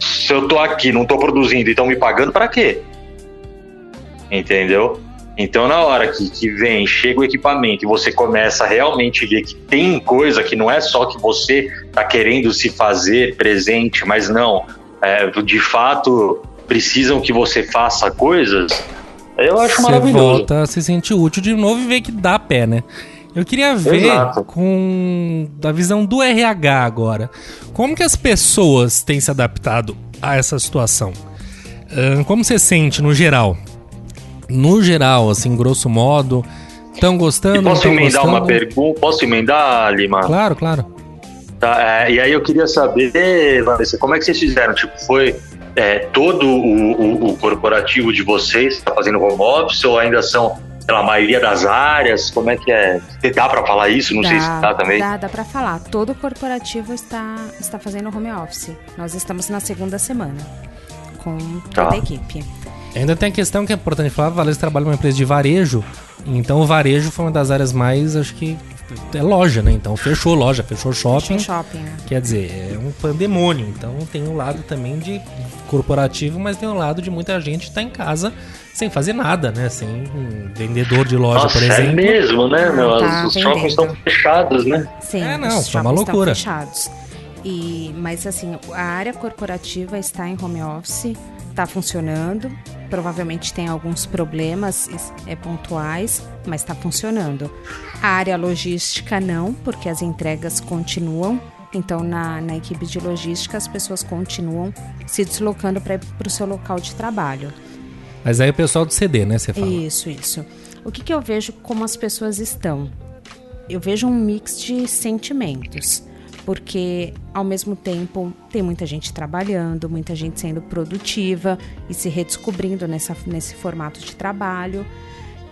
se eu tô aqui, não tô produzindo e estão me pagando, para quê? Entendeu? Então, na hora que, que vem, chega o equipamento e você começa a realmente ver que tem coisa que não é só que você tá querendo se fazer presente, mas não. é, de fato precisam que você faça coisas, eu acho Você maravilhoso. volta a se sentir útil de novo e ver que dá pé, né? Eu queria ver Exato. com da visão do RH agora. Como que as pessoas têm se adaptado a essa situação? Como você sente no geral? No geral, assim, grosso modo, estão gostando? E posso emendar uma gostando? pergunta? Posso emendar, Lima? Claro, claro. Tá, é, e aí eu queria saber, Vanessa, como é que vocês fizeram? Tipo, foi é, todo o, o- o corporativo de vocês que está fazendo home office ou ainda são, sei lá, a maioria das áreas? Como é que é? Dá para falar isso? Não sei se dá também. Dá, dá para falar. Todo corporativo está, está fazendo home office. Nós estamos na segunda semana com toda Tá. a equipe. Ainda tem a questão que é importante falar, a Valês trabalha numa empresa de varejo, então o varejo foi uma das áreas mais, acho que, é loja, né? Então fechou loja, fechou shopping. Shopping, shopping, né? Quer dizer, é um pandemônio. Então tem um lado também de corporativo, mas tem um lado de muita gente estar em casa sem fazer nada, né? Sem um vendedor de loja, Nossa, por é exemplo. mesmo, né? Meu? tá os vendendo. shoppings estão fechados, né? Sim, É, não, foi uma loucura. estão fechados. E, mas assim, a área corporativa está em home office, está funcionando. Provavelmente tem alguns problemas é, pontuais, mas está funcionando. A área logística não, porque as entregas continuam. Então, na, na equipe de logística, as pessoas continuam se deslocando para o seu local de trabalho. Mas aí o pessoal do CD, né? Você fala. Isso, isso. O que, que eu vejo como as pessoas estão? Eu vejo um mix de sentimentos. Porque, ao mesmo tempo, tem muita gente trabalhando, muita gente sendo produtiva e se redescobrindo nessa, nesse formato de trabalho.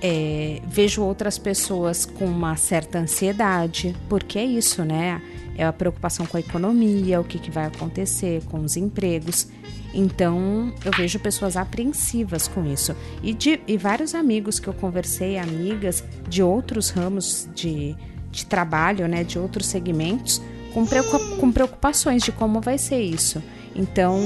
É, vejo outras pessoas com uma certa ansiedade, porque é isso, né? É a preocupação com a economia, o que, que vai acontecer com os empregos. Então, eu vejo pessoas apreensivas com isso. E, de, e vários amigos que eu conversei, amigas de outros ramos de, de trabalho, né, de outros segmentos, com, preocupa- com preocupações de como vai ser isso. Então,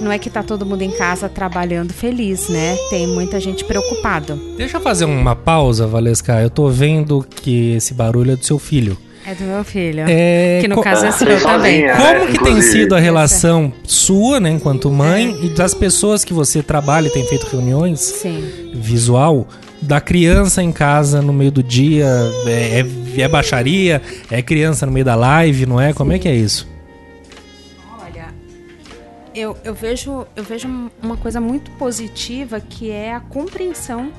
não é que tá todo mundo em casa trabalhando feliz, né? Tem muita gente preocupada. Deixa eu fazer uma pausa, Valesca. Eu tô vendo que esse barulho é do seu filho. É do meu filho. É, Que no co- caso é seu também. sozinha, Como né? que tem sido a relação sua, né, enquanto mãe, e das pessoas que você trabalha e tem feito reuniões Sim. visual, da criança em casa no meio do dia? É, é- é baixaria? É criança no meio da live, não é? Como é que é isso? Olha, eu, eu, vejo, eu vejo uma coisa muito positiva que é a compreensão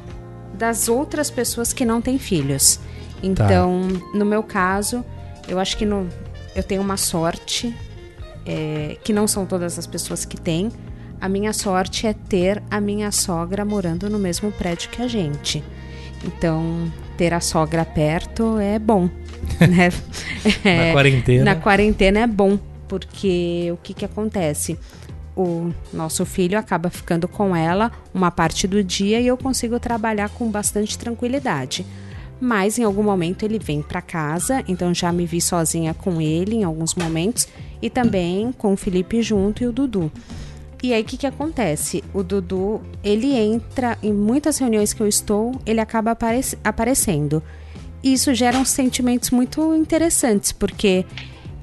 das outras pessoas que não têm filhos. Então, no meu caso, eu acho que no, eu tenho uma sorte, é, que não são todas as pessoas que têm. A minha sorte é ter a minha sogra morando no mesmo prédio que a gente. Então, ter a sogra perto é bom. Né? Na quarentena. Na quarentena é bom, porque o que, que acontece? O nosso filho acaba ficando com ela uma parte do dia e eu consigo trabalhar com bastante tranquilidade. Mas em algum momento ele vem para casa, então já me vi sozinha com ele em alguns momentos e também com o Felipe junto e o Dudu. E aí o que, que acontece? O Dudu, ele entra em muitas reuniões que eu estou, ele acaba aparec aparecendo. E isso gera uns sentimentos muito interessantes, porque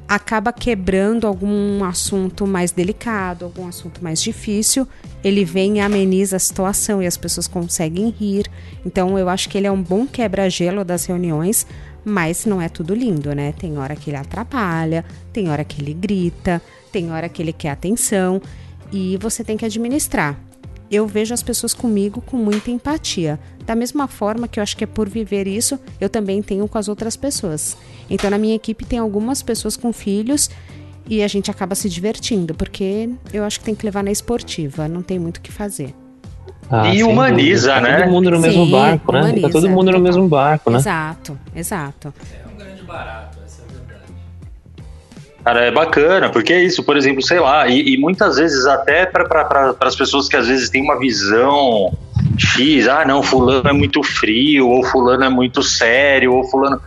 acaba quebrando algum assunto mais delicado, algum assunto mais difícil. Ele vem e ameniza a situação e as pessoas conseguem rir. Então eu acho que ele é um bom quebra-gelo das reuniões, mas não é tudo lindo, né? Tem hora que ele atrapalha, tem hora que ele grita, tem hora que ele quer atenção e você tem que administrar. Eu vejo as pessoas comigo com muita empatia. Da mesma forma que eu acho que é por viver isso, eu também tenho com as outras pessoas. Então, na minha equipe tem algumas pessoas com filhos e a gente acaba se divertindo, porque eu acho que tem que levar na esportiva, não tem muito o que fazer. Ah, E humaniza, dúvida. Tá né? Todo mundo no mesmo Sim, barco, né? Tá humaniza, todo mundo no total. mesmo barco, né? Exato, exato. Cara, é bacana, porque é isso, por exemplo, sei lá, e, e muitas vezes até para pra, as pessoas que às vezes têm uma visão X, ah, não, fulano é muito frio, ou fulano é muito sério, ou fulano.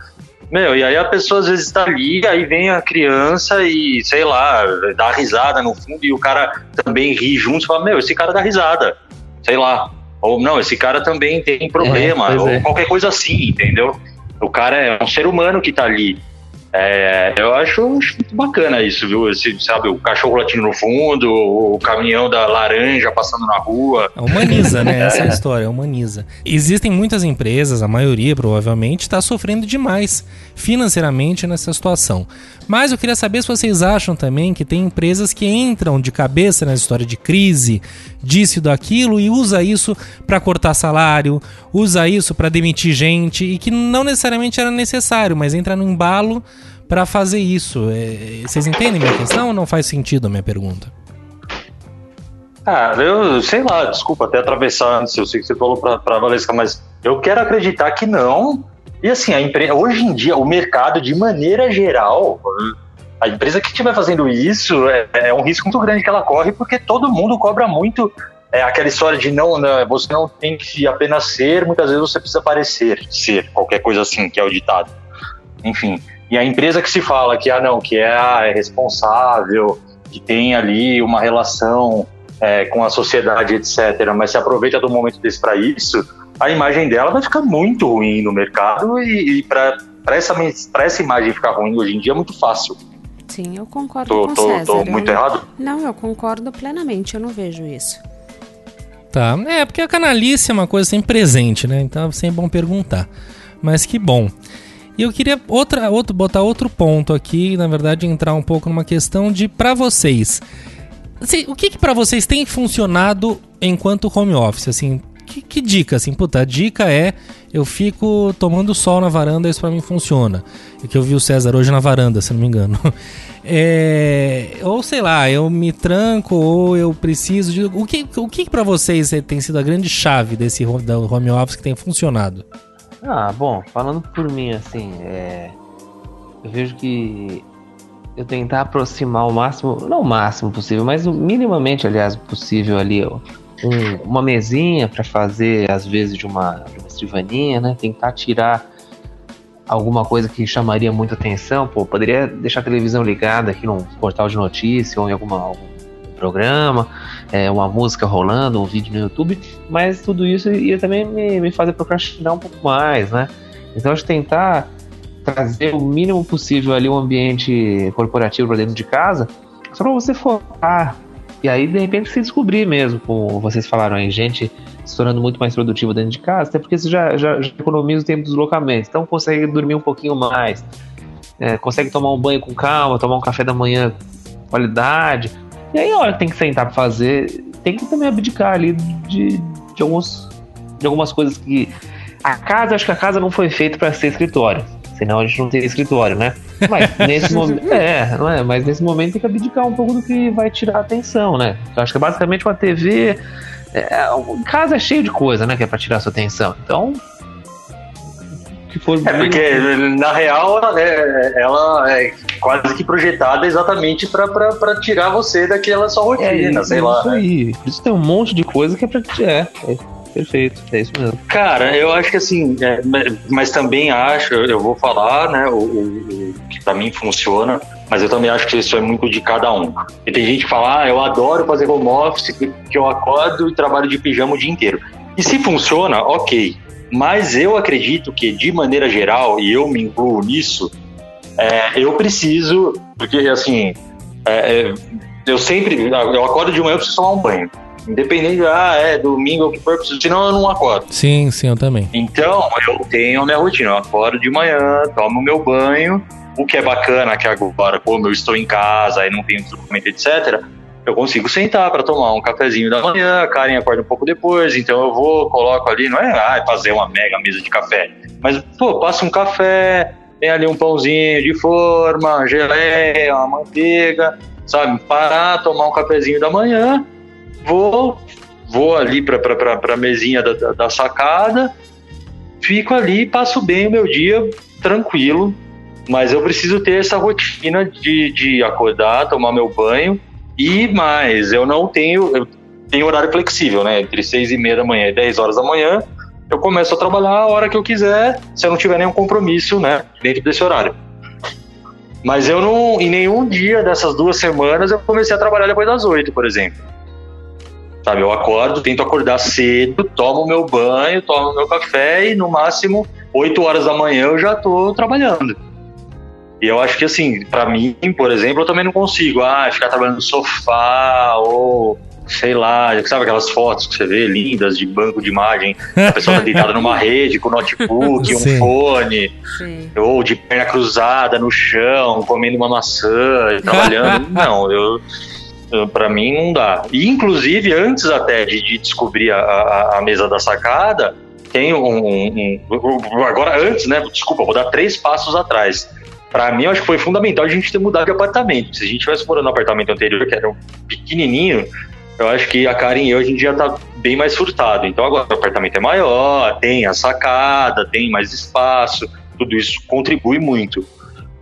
Meu, e aí a pessoa às vezes tá ali, aí vem a criança e, sei lá, dá risada no fundo e o cara também ri junto e fala, meu, esse cara dá risada, sei lá. Ou não, esse cara também tem problema, pois ou é. qualquer coisa assim, entendeu? O cara é um ser humano que tá ali. É, eu acho, muito bacana isso, viu? Esse, sabe, o cachorro latindo no fundo, o caminhão da laranja passando na rua. Humaniza, né? Essa é a história, humaniza. Existem muitas empresas, a maioria provavelmente, está sofrendo demais financeiramente nessa situação. Mas eu queria saber se vocês acham também que tem empresas que entram de cabeça nessa história de crise, disso e daquilo, e usa isso para cortar salário, usa isso para demitir gente, e que não necessariamente era necessário, mas entra no embalo para fazer isso. É, vocês entendem minha questão ou não faz sentido a minha pergunta? Ah, eu sei lá, desculpa até atravessar eu sei que você falou pra Valesca, mas eu quero acreditar que não. E assim, a empresa, hoje em dia, o mercado, de maneira geral, a empresa que estiver fazendo isso é, é, um risco muito grande que ela corre, porque todo mundo cobra muito. É aquela história de não, não, você não tem que apenas ser, muitas vezes você precisa parecer ser, qualquer coisa assim, que é o ditado. Enfim, e a empresa que se fala que ah, não, que é, ah, é responsável, que tem ali uma relação é, com a sociedade, etc., mas se aproveita do momento desse para isso, a imagem dela vai ficar muito ruim no mercado e, e para essa, essa imagem ficar ruim hoje em dia é muito fácil. Sim, eu concordo Tô, com tô, César. tô Eu muito não- errado? Não, eu concordo plenamente, eu não vejo isso. Tá, é porque a canalice é uma coisa sempre presente, né? Então é sempre bom perguntar. Mas que bom. E eu queria outra, outro, botar outro ponto aqui, na verdade, entrar um pouco numa questão de pra vocês. Assim, o que, que para vocês tem funcionado enquanto home office? Assim, que, que dica? Assim, puta, a dica é eu fico tomando sol na varanda, isso pra mim funciona. É que eu vi o César hoje na varanda, se não me engano. É, ou sei lá, eu me tranco ou eu preciso de. O que, o que para vocês tem sido a grande chave desse ho- da home office que tem funcionado? Ah, bom, falando por mim, assim, é, eu vejo que eu tentar aproximar o máximo, não o máximo possível, mas o minimamente, aliás, possível ali, ó, um- uma mesinha para fazer, às vezes, de uma, de uma escrivaninha, né? Tentar tirar alguma coisa que chamaria muita atenção. Pô, poderia deixar a televisão ligada aqui num portal de notícia ou em alguma, algum programa, é, uma música rolando, um vídeo no YouTube, mas tudo isso ia também me, me fazer procrastinar um pouco mais, né? Então, acho que tentar trazer o mínimo possível ali um ambiente corporativo para dentro de casa, só para você focar. E aí, de repente, se descobrir mesmo, como vocês falaram aí, gente se tornando muito mais produtiva dentro de casa, até porque você já, já, já economiza o tempo dos deslocamentos, então consegue dormir um pouquinho mais, é, consegue tomar um banho com calma, tomar um café da manhã com qualidade. E aí, a hora que tem que sentar para fazer, tem que também abdicar ali de, de, alguns, de algumas coisas que. A casa, acho que a casa não foi feita para ser escritório. Senão a gente não teria escritório, né? Mas nesse momento. É, não é? Mas nesse momento tem que abdicar um pouco do que vai tirar a atenção, né? Eu acho que é basicamente uma TV. É, casa é cheio de coisa, né? Que é pra tirar a sua atenção. Então. Que for É porque, na real, ela é, ela é quase que projetada exatamente pra tirar você daquela sua rotina, sei lá. isso né? aí. Por isso tem um monte de coisa que é pra. É, é perfeito. É isso mesmo. Cara, eu acho que assim, é, mas também acho, eu vou falar, né, o, o- o que pra mim funciona, mas eu também acho que isso é muito de cada um. E tem gente que fala, ah, eu adoro fazer home office, que que eu acordo e trabalho de pijama o dia inteiro. E se funciona, ok. Mas eu acredito que, de maneira geral, e eu me incluo nisso, é, eu preciso, porque assim, é, é, eu sempre, eu acordo de manhã, eu preciso tomar um banho. Independente, ah, é domingo ou o que for, preciso, senão eu não acordo. Sim, sim, eu também. Então, eu tenho a minha rotina. Eu acordo de manhã, tomo meu banho. O que é bacana que agora, como eu estou em casa e não tenho deslocamento, etc., eu consigo sentar para tomar um cafezinho da manhã. A Karen acorda um pouco depois, então eu vou, coloco ali, não é ah, fazer uma mega mesa de café, mas, pô, passa um café, tem ali um pãozinho de forma, geleia, uma manteiga, sabe? Parar, tomar um cafezinho da manhã, vou vou ali para a mesinha da, da, da sacada, fico ali, passo bem o meu dia tranquilo, mas eu preciso ter essa rotina de, de acordar, tomar meu banho e mais, eu não tenho, eu tenho horário flexível, né? Entre seis e meia da manhã e 10 horas da manhã, eu começo a trabalhar a hora que eu quiser, se eu não tiver nenhum compromisso, né? Dentro desse horário. Mas eu não, em nenhum dia dessas duas semanas eu comecei a trabalhar depois das oito, por exemplo. Sabe, eu acordo, tento acordar cedo, tomo meu banho, tomo meu café e no máximo 8 horas da manhã eu já tô trabalhando. E eu acho que, assim, pra mim, por exemplo, eu também não consigo, ah, ficar trabalhando no sofá ou sei lá, sabe aquelas fotos que você vê lindas de banco de imagem, a pessoa tá deitada numa rede com notebook, um Sim. fone, Sim. ou de perna cruzada no chão, comendo uma maçã trabalhando. não, eu, eu para mim não dá. E inclusive antes até de, de descobrir a, a, a mesa da sacada, tem um, um- um- agora antes, né? Desculpa, vou dar três passos atrás. Pra mim, eu acho que foi fundamental a gente ter mudado de apartamento. Se a gente tivesse morando no apartamento anterior, que era um pequenininho, eu acho que a Karen e eu, a gente já tá bem mais furtado. Então agora o apartamento é maior, tem a sacada, tem mais espaço, tudo isso contribui muito.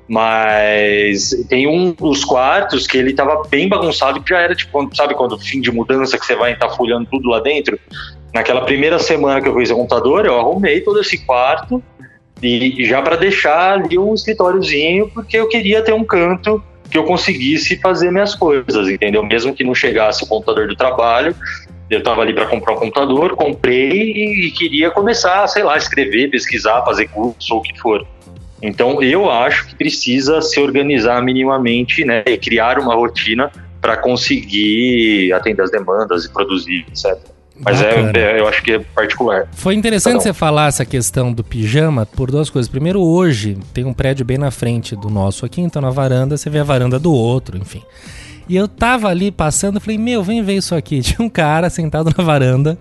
Mas tem um dos quartos que ele tava bem bagunçado, que já era tipo, sabe quando fim de mudança que você vai estar folhando tudo lá dentro? Naquela primeira semana que eu fiz o computador, eu arrumei todo esse quarto e já para deixar ali um escritóriozinho, porque eu queria ter um canto que eu conseguisse fazer minhas coisas, entendeu? Mesmo que não chegasse o computador do trabalho, eu estava ali para comprar um computador, comprei e, queria começar, sei lá, escrever, pesquisar, fazer curso ou o que for. Então eu acho que precisa se organizar minimamente, né, e criar uma rotina para conseguir atender as demandas e produzir, etc. Mas é, é- eu acho que é particular. Foi interessante um. você falar essa questão do pijama por duas coisas. Primeiro, hoje tem um prédio bem na frente do nosso aqui, então na varanda você vê a varanda do outro, enfim. E eu tava ali passando, falei, meu, vem ver isso aqui. Tinha um cara sentado na varanda,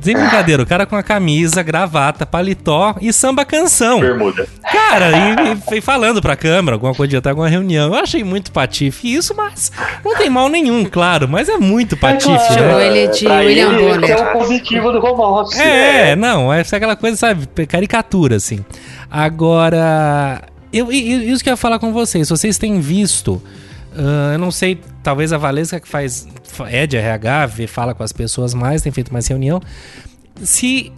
sem brincadeira, o cara com a camisa, gravata, paletó e samba canção. Bermuda. Cara, e, e- falando pra câmera, alguma coisa de até alguma reunião. Eu achei muito patife isso, mas não tem mal nenhum, claro, mas é muito patife, né? Chamou ele de Pra William Bonner. é o positivo do home office. É, não, é aquela coisa, sabe, caricatura, assim. Agora, eu, e- e isso que eu ia falar com vocês, vocês têm visto, ah, eu não sei, talvez a Valesca que faz, é de RH, vê, fala com as pessoas mais, tem feito mais reunião, se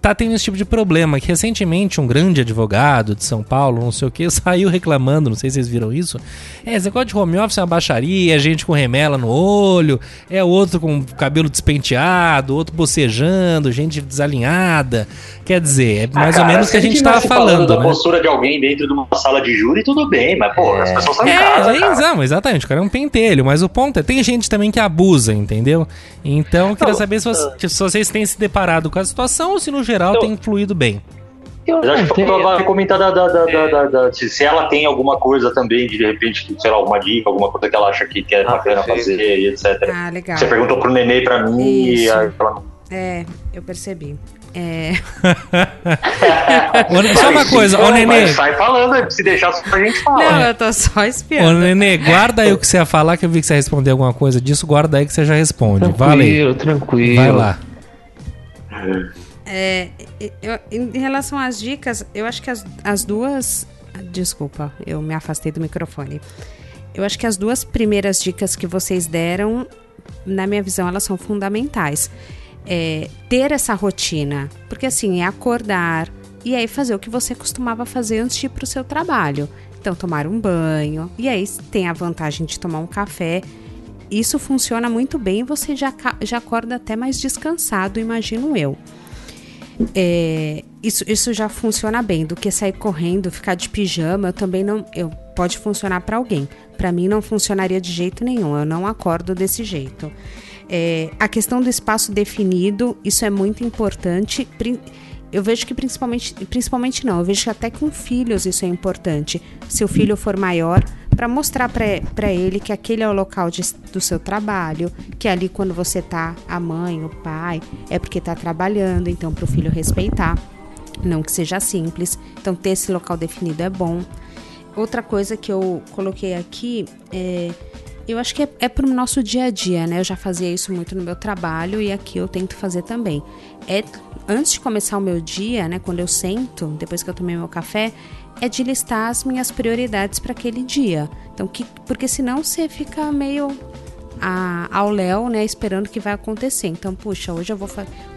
tá tendo esse tipo de problema, que recentemente um grande advogado de São Paulo, não sei o que, saiu reclamando, não sei se vocês viram isso, é, esse negócio de home office é uma baixaria, é gente com remela no olho, é outro com cabelo despenteado, outro bocejando, gente desalinhada, quer dizer, é mais Ah, ou menos o que a gente tivesse tava falando, da né? postura de alguém dentro de uma sala de júri, tudo bem, mas, pô, as pessoas estão em casa, É, cara. exato, exatamente, o cara é um pentelho, mas o ponto é, tem gente também que abusa, entendeu? Então, eu queria Não, saber se, você- se vocês têm se deparado com a situação ou se no geral Não. tem influído bem. Eu acho que vai comentar da, da- da- da- da- da- se, se ela tem alguma coisa também, de, de repente, sei lá, alguma dica, alguma coisa que ela acha que, que é Ah, bacana perfeito. fazer e etc. Ah, legal. Você perguntou pro nenê e pra mim e Isso. aí ela não. É, eu percebi. É, Ô, Só uma coisa, ô Nenê, Sai falando, se deixar só a gente não, falar. eu tô só ô espiando. Nenê, guarda aí o que você ia falar, que eu vi que você ia responder alguma coisa disso, guarda aí que você já responde. Tranquilo, tranquilo. Vai lá. É, eu- em relação às dicas, eu acho que as, as duas. Desculpa, eu me afastei do microfone. Eu acho que as duas primeiras dicas que vocês deram, na minha visão, elas são fundamentais. É, ter essa rotina. Porque assim, é acordar e aí fazer o que você costumava fazer antes de ir para o seu trabalho. Então, tomar um banho. E aí tem a vantagem de tomar um café. Isso funciona muito bem, você já, já acorda até mais descansado, imagino eu. É, isso, isso já funciona bem. Do que sair correndo, ficar de pijama, eu também não. Eu, pode funcionar para alguém. Para mim não funcionaria de jeito nenhum. Eu não acordo desse jeito. É, a questão do espaço definido, isso é muito importante. Eu vejo que principalmente, principalmente não, eu vejo que até com filhos isso é importante. Se o filho for maior, para mostrar para ele que aquele é o local de- do seu trabalho, que ali quando você tá, a mãe, o pai, é porque tá trabalhando, então para o filho respeitar. Não que seja simples. Então ter esse local definido é bom. Outra coisa que eu coloquei aqui é. Eu acho que é, é pro nosso dia a dia, né? Eu já fazia isso muito no meu trabalho e aqui eu tento fazer também. É antes de começar o meu dia, né? Quando eu sento, depois que eu tomei meu café, é de listar as minhas prioridades para aquele dia. Então, que, porque senão você fica meio a- ao Léo, né, esperando o que vai acontecer. Então, puxa, hoje eu vou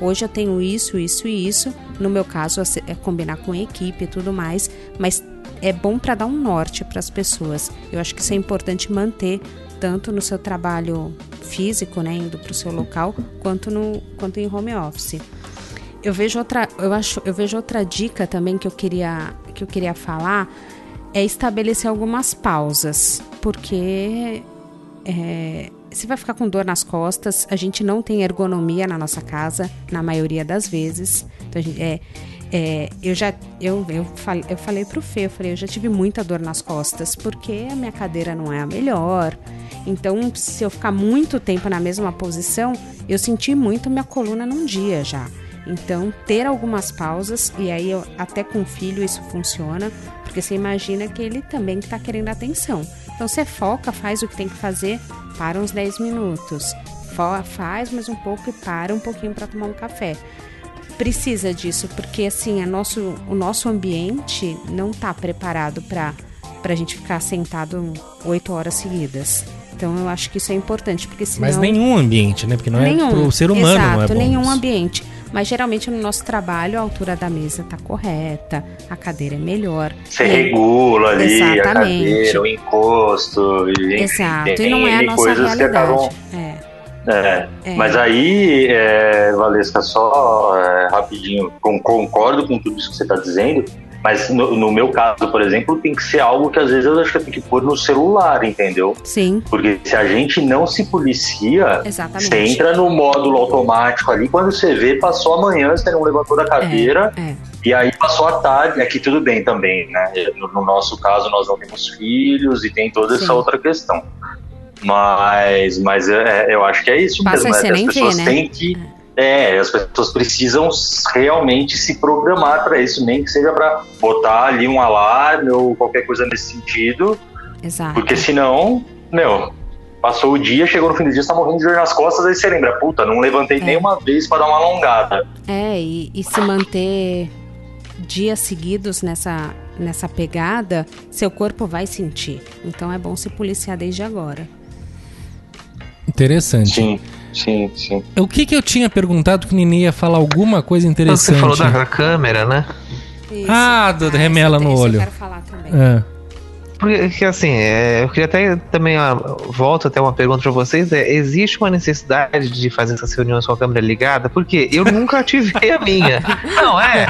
hoje eu tenho isso, isso e isso. No meu caso, é combinar com a equipe e tudo mais, mas é bom para dar um norte para as pessoas. Eu acho que isso é importante manter tanto no seu trabalho físico, né, indo para o seu local, quanto no quanto em home office. Eu vejo outra, eu acho, eu vejo outra dica também que eu queria que eu queria falar é estabelecer algumas pausas, porque é, você vai ficar com dor nas costas. A gente não tem ergonomia na nossa casa, na maioria das vezes. Então, gente, é, é, eu já eu, eu, falei, eu falei pro Fê, eu falei, eu já tive muita dor nas costas, porque a minha cadeira não é a melhor. Então, se eu ficar muito tempo na mesma posição, eu senti muito minha coluna num dia já. Então, ter algumas pausas, e aí eu, até com o filho isso funciona, porque você imagina que ele também está querendo atenção. Então, você foca, faz o que tem que fazer, para uns 10 minutos. Faz mais um pouco e para um pouquinho para tomar um café. Precisa disso, porque assim, a nosso, o nosso ambiente não está preparado para a gente ficar sentado 8 horas seguidas. Então, eu acho que isso é importante, porque senão... Mas nenhum ambiente, né? Porque não é pro ser humano, Exato, não é bom. nenhum isso. ambiente. Mas geralmente no nosso trabalho a altura da mesa tá correta, a cadeira é melhor. Você E- regula ali a Exatamente. cadeira, o encosto. E, enfim, Exato, tem e não é a nossa que realidade. acabam. É. É, É. Mas aí, é, Valesca, só é, rapidinho, con- concordo com tudo isso que você está dizendo, mas no, no meu caso, por exemplo, tem que ser algo que às vezes eu acho que eu tenho que pôr no celular, entendeu? Sim, Porque se a gente não se policia, exatamente. você entra no módulo automático ali, quando você vê, passou amanhã, você não levantou da cadeira, É. e aí passou a tarde, aqui tudo bem também, né? No, no nosso caso, nós não temos filhos e tem toda Sim. essa outra questão. Mas, mas é, eu acho que é isso Passa mesmo, né? as pessoas né? têm que. É, as pessoas precisam realmente se programar para isso, nem que seja para botar ali um alarme ou qualquer coisa nesse sentido, Exato. porque senão, meu, passou o dia, chegou no fim do dia, você tá morrendo de dor nas costas, aí você lembra, puta, não levantei É. nenhuma vez para dar uma alongada. É, e, e se manter dias seguidos nessa, nessa pegada, seu corpo vai sentir. Então é bom se policiar desde agora. Interessante. Sim, sim, sim. O que que eu tinha perguntado que o Nini ia falar alguma coisa Então, Você interessante? falou da, câmera, né? Ah, do- remela isso- no isso olho. Eu quero falar também. É. Porque que, assim, é, eu queria até também ah, volto até uma pergunta para vocês, é, existe uma necessidade de fazer essas reuniões com a câmera ligada? Porque eu nunca ativei a minha. Não, é.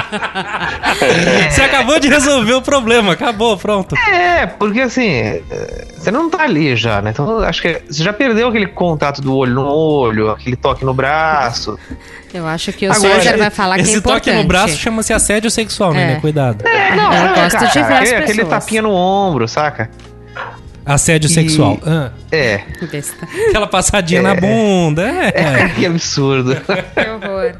Você acabou de resolver o problema, acabou, pronto. É, porque assim, é, você não tá ali já, né? Então acho que você já perdeu aquele contato do olho no olho, aquele toque no braço. Eu acho que o Agora, César vai falar que é Esse importante. toque no braço chama-se assédio sexual, né? É. Cuidado. É, não, Eu gosto de ver as aquele, tapinha no ombro, saca? Assédio E- sexual. Ah, É, Besta. aquela passadinha na bunda. É. que absurdo. Que horror.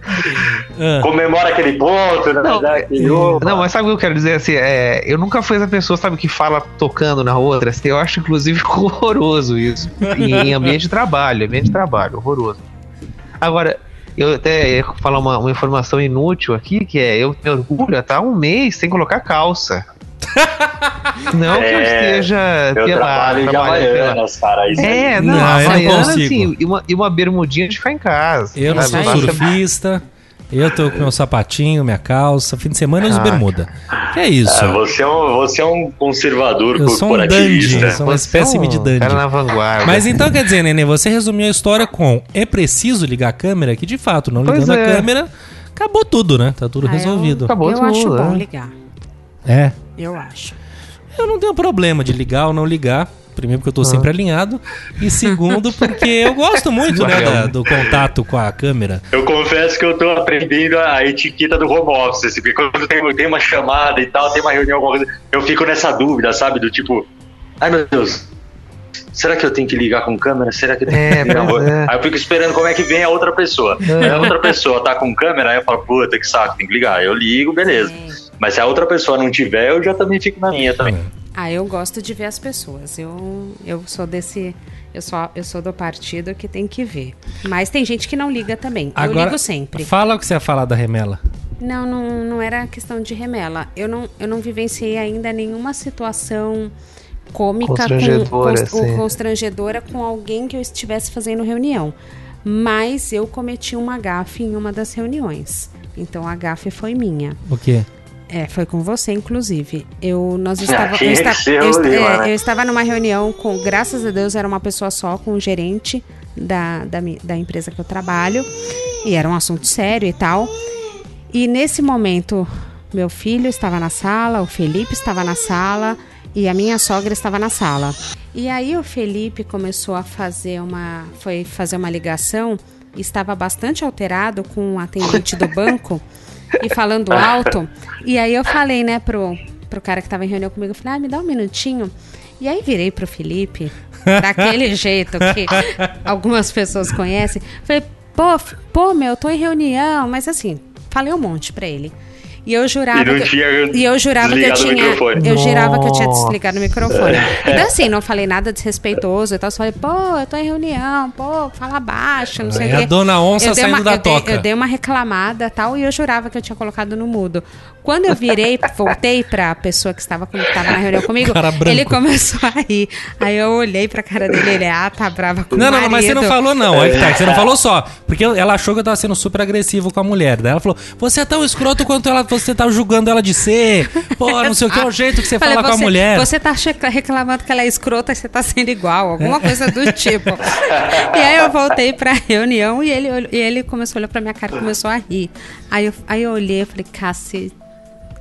Ah. Comemora aquele ponto, né? Não, aquele, opa. Não, mas sabe o que eu quero dizer assim? É, eu nunca fui essa pessoa, sabe, que fala tocando na outra. assim, eu acho, inclusive, horroroso isso. Em, em ambiente de trabalho, ambiente de trabalho, horroroso. Agora, eu até ia falar uma, uma informação inútil aqui, que é, eu me orgulho, tá um mês sem colocar calça. Não que eu É, esteja Eu pelado, trabalho de trabalho. Havaianas, cara. Isso É, aí. não, Não, eu não Havaiana, consigo. assim, e uma, e uma bermudinha de ficar em casa. Eu não sou surfista. Eu tô com meu sapatinho, minha calça. Fim de semana eu uso Ah, bermuda. Que é isso? É, você, é um, você é um conservador Eu sou um dandy, eu sou uma Você é espécime um de dandy. Cara na vanguarda. Mas então quer dizer, Nenê, você resumiu a história com é preciso ligar a câmera, que de fato, não ligando a é. câmera, acabou tudo, né? Tá tudo Ah, eu- resolvido. Acabou eu tudo, acho bom né? ligar. É. Eu acho. Eu não tenho problema de ligar ou não ligar. Primeiro porque eu tô Ah. sempre alinhado. E segundo porque eu gosto muito, né, da- do contato com a câmera. Eu confesso que eu tô aprendendo a etiqueta do home office, assim, porque quando tem, tem uma chamada e tal, tem uma reunião, alguma coisa, eu fico nessa dúvida, sabe? Do tipo, ai meu Deus, será que eu tenho que ligar com câmera? Será que eu tenho É, que ligar? é. Aí eu fico esperando como é que vem a outra pessoa. Aí a outra pessoa tá com câmera, aí eu falo, puta, que saco, tem que ligar. Eu ligo, beleza. É. Mas se a outra pessoa não tiver, eu já também fico na minha também. Ah, eu gosto de ver as pessoas. Eu, eu sou desse. Eu sou, eu sou do partido que tem que ver. Mas tem gente que não liga também. eu ligo sempre. Fala o que você ia falar da remela. Não, não, não era questão de remela. Eu não, eu não vivenciei ainda nenhuma situação cômica com, Constrangedora, cons- ou sim. constrangedora com alguém que eu estivesse fazendo reunião. Mas eu cometi uma gafe em uma das reuniões. Então a gafe foi minha. O quê? É, foi com você, inclusive. Eu, nós estava, eu, esta- eu é, eu estava numa reunião com, graças a Deus, era uma pessoa só, com o gerente da, da, da empresa que eu trabalho. E era um assunto sério e tal. E nesse momento, meu filho estava na sala, o Felipe estava na sala. e a minha sogra estava na sala. E aí o Felipe começou a fazer uma, foi fazer uma ligação estava bastante alterado com o atendente do banco e falando alto. E aí eu falei, né, pro, pro cara que estava em reunião comigo, eu falei, ah, me dá um minutinho. E aí virei pro Felipe, daquele jeito que algumas pessoas conhecem. Falei, pô, pô, meu, eu tô em reunião, mas assim, falei um monte pra ele. E eu jurava E não que, tinha e eu jurava que eu tinha, eu jurava que eu tinha desligado o microfone. Então assim, não falei nada desrespeitoso, então só falei, pô, eu tô em reunião, pô, fala baixo, não sei É o a quê. dona onça Eu dei saindo uma- da eu dei- toca. eu dei uma reclamada tal, e eu jurava que eu tinha colocado no mudo. Quando eu virei, voltei pra pessoa que estava, que estava na reunião comigo, ele começou a rir. Aí eu olhei pra cara dele, ele, ah, tá brava com Não, o não, não, mas você não falou não. Aí que tá, você não falou só. Porque ela achou que eu tava sendo super agressivo com a mulher. Daí ela falou: Você é tão escroto quanto ela, você tá julgando ela de ser. Pô, não sei o que é o jeito que você Falei, fala com a você- mulher. Você tá reclamando que ela é escrota e você tá sendo igual, alguma coisa do tipo. e aí eu voltei pra reunião e ele, e ele começou a olhar pra minha cara e começou a rir. Aí eu, aí eu olhei e falei, cacete.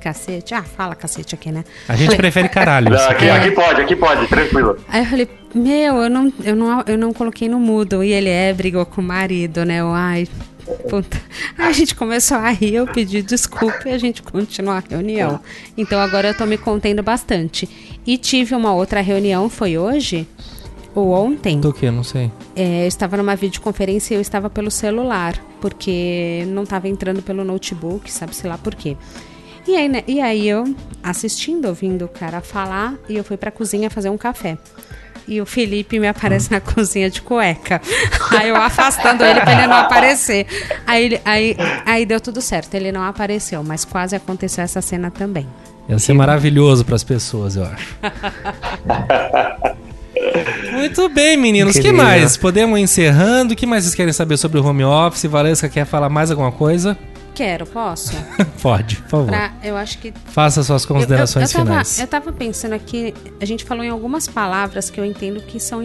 Cacete? Ah, fala cacete aqui, né? A gente Falei, prefere caralho. Não, aqui, aqui. aqui pode, aqui pode, tranquilo. Aí eu falei, meu, eu não, eu não, eu não coloquei no mudo. E ele é, brigou com o marido, né? Eu, ai, a gente começou a rir, eu pedi desculpa e a gente continuou a reunião. Então agora eu tô me contendo bastante. E tive uma outra reunião, foi hoje? Ou ontem? Do que? Não sei. É, eu estava numa videoconferência e eu estava pelo celular, porque não estava entrando pelo notebook, sabe-se lá por quê. E aí, né, e aí eu assistindo, ouvindo o cara falar, e eu fui pra cozinha fazer um café. E o Felipe me aparece na cozinha de cueca. Aí eu afastando ele pra ele não aparecer. Aí, ele- aí, aí deu tudo certo, ele não apareceu, mas quase aconteceu essa cena também. Ia ser maravilhoso pras pessoas, eu acho. Muito bem, meninos. O que mais? Podemos ir encerrando. O que mais vocês querem saber sobre o home office? Valesca quer falar mais alguma coisa? Quero, posso? Pode, por favor. Pra, eu acho que Faça suas considerações eu, eu, eu finais. Tava, eu tava pensando aqui, a gente falou em algumas palavras que eu entendo que são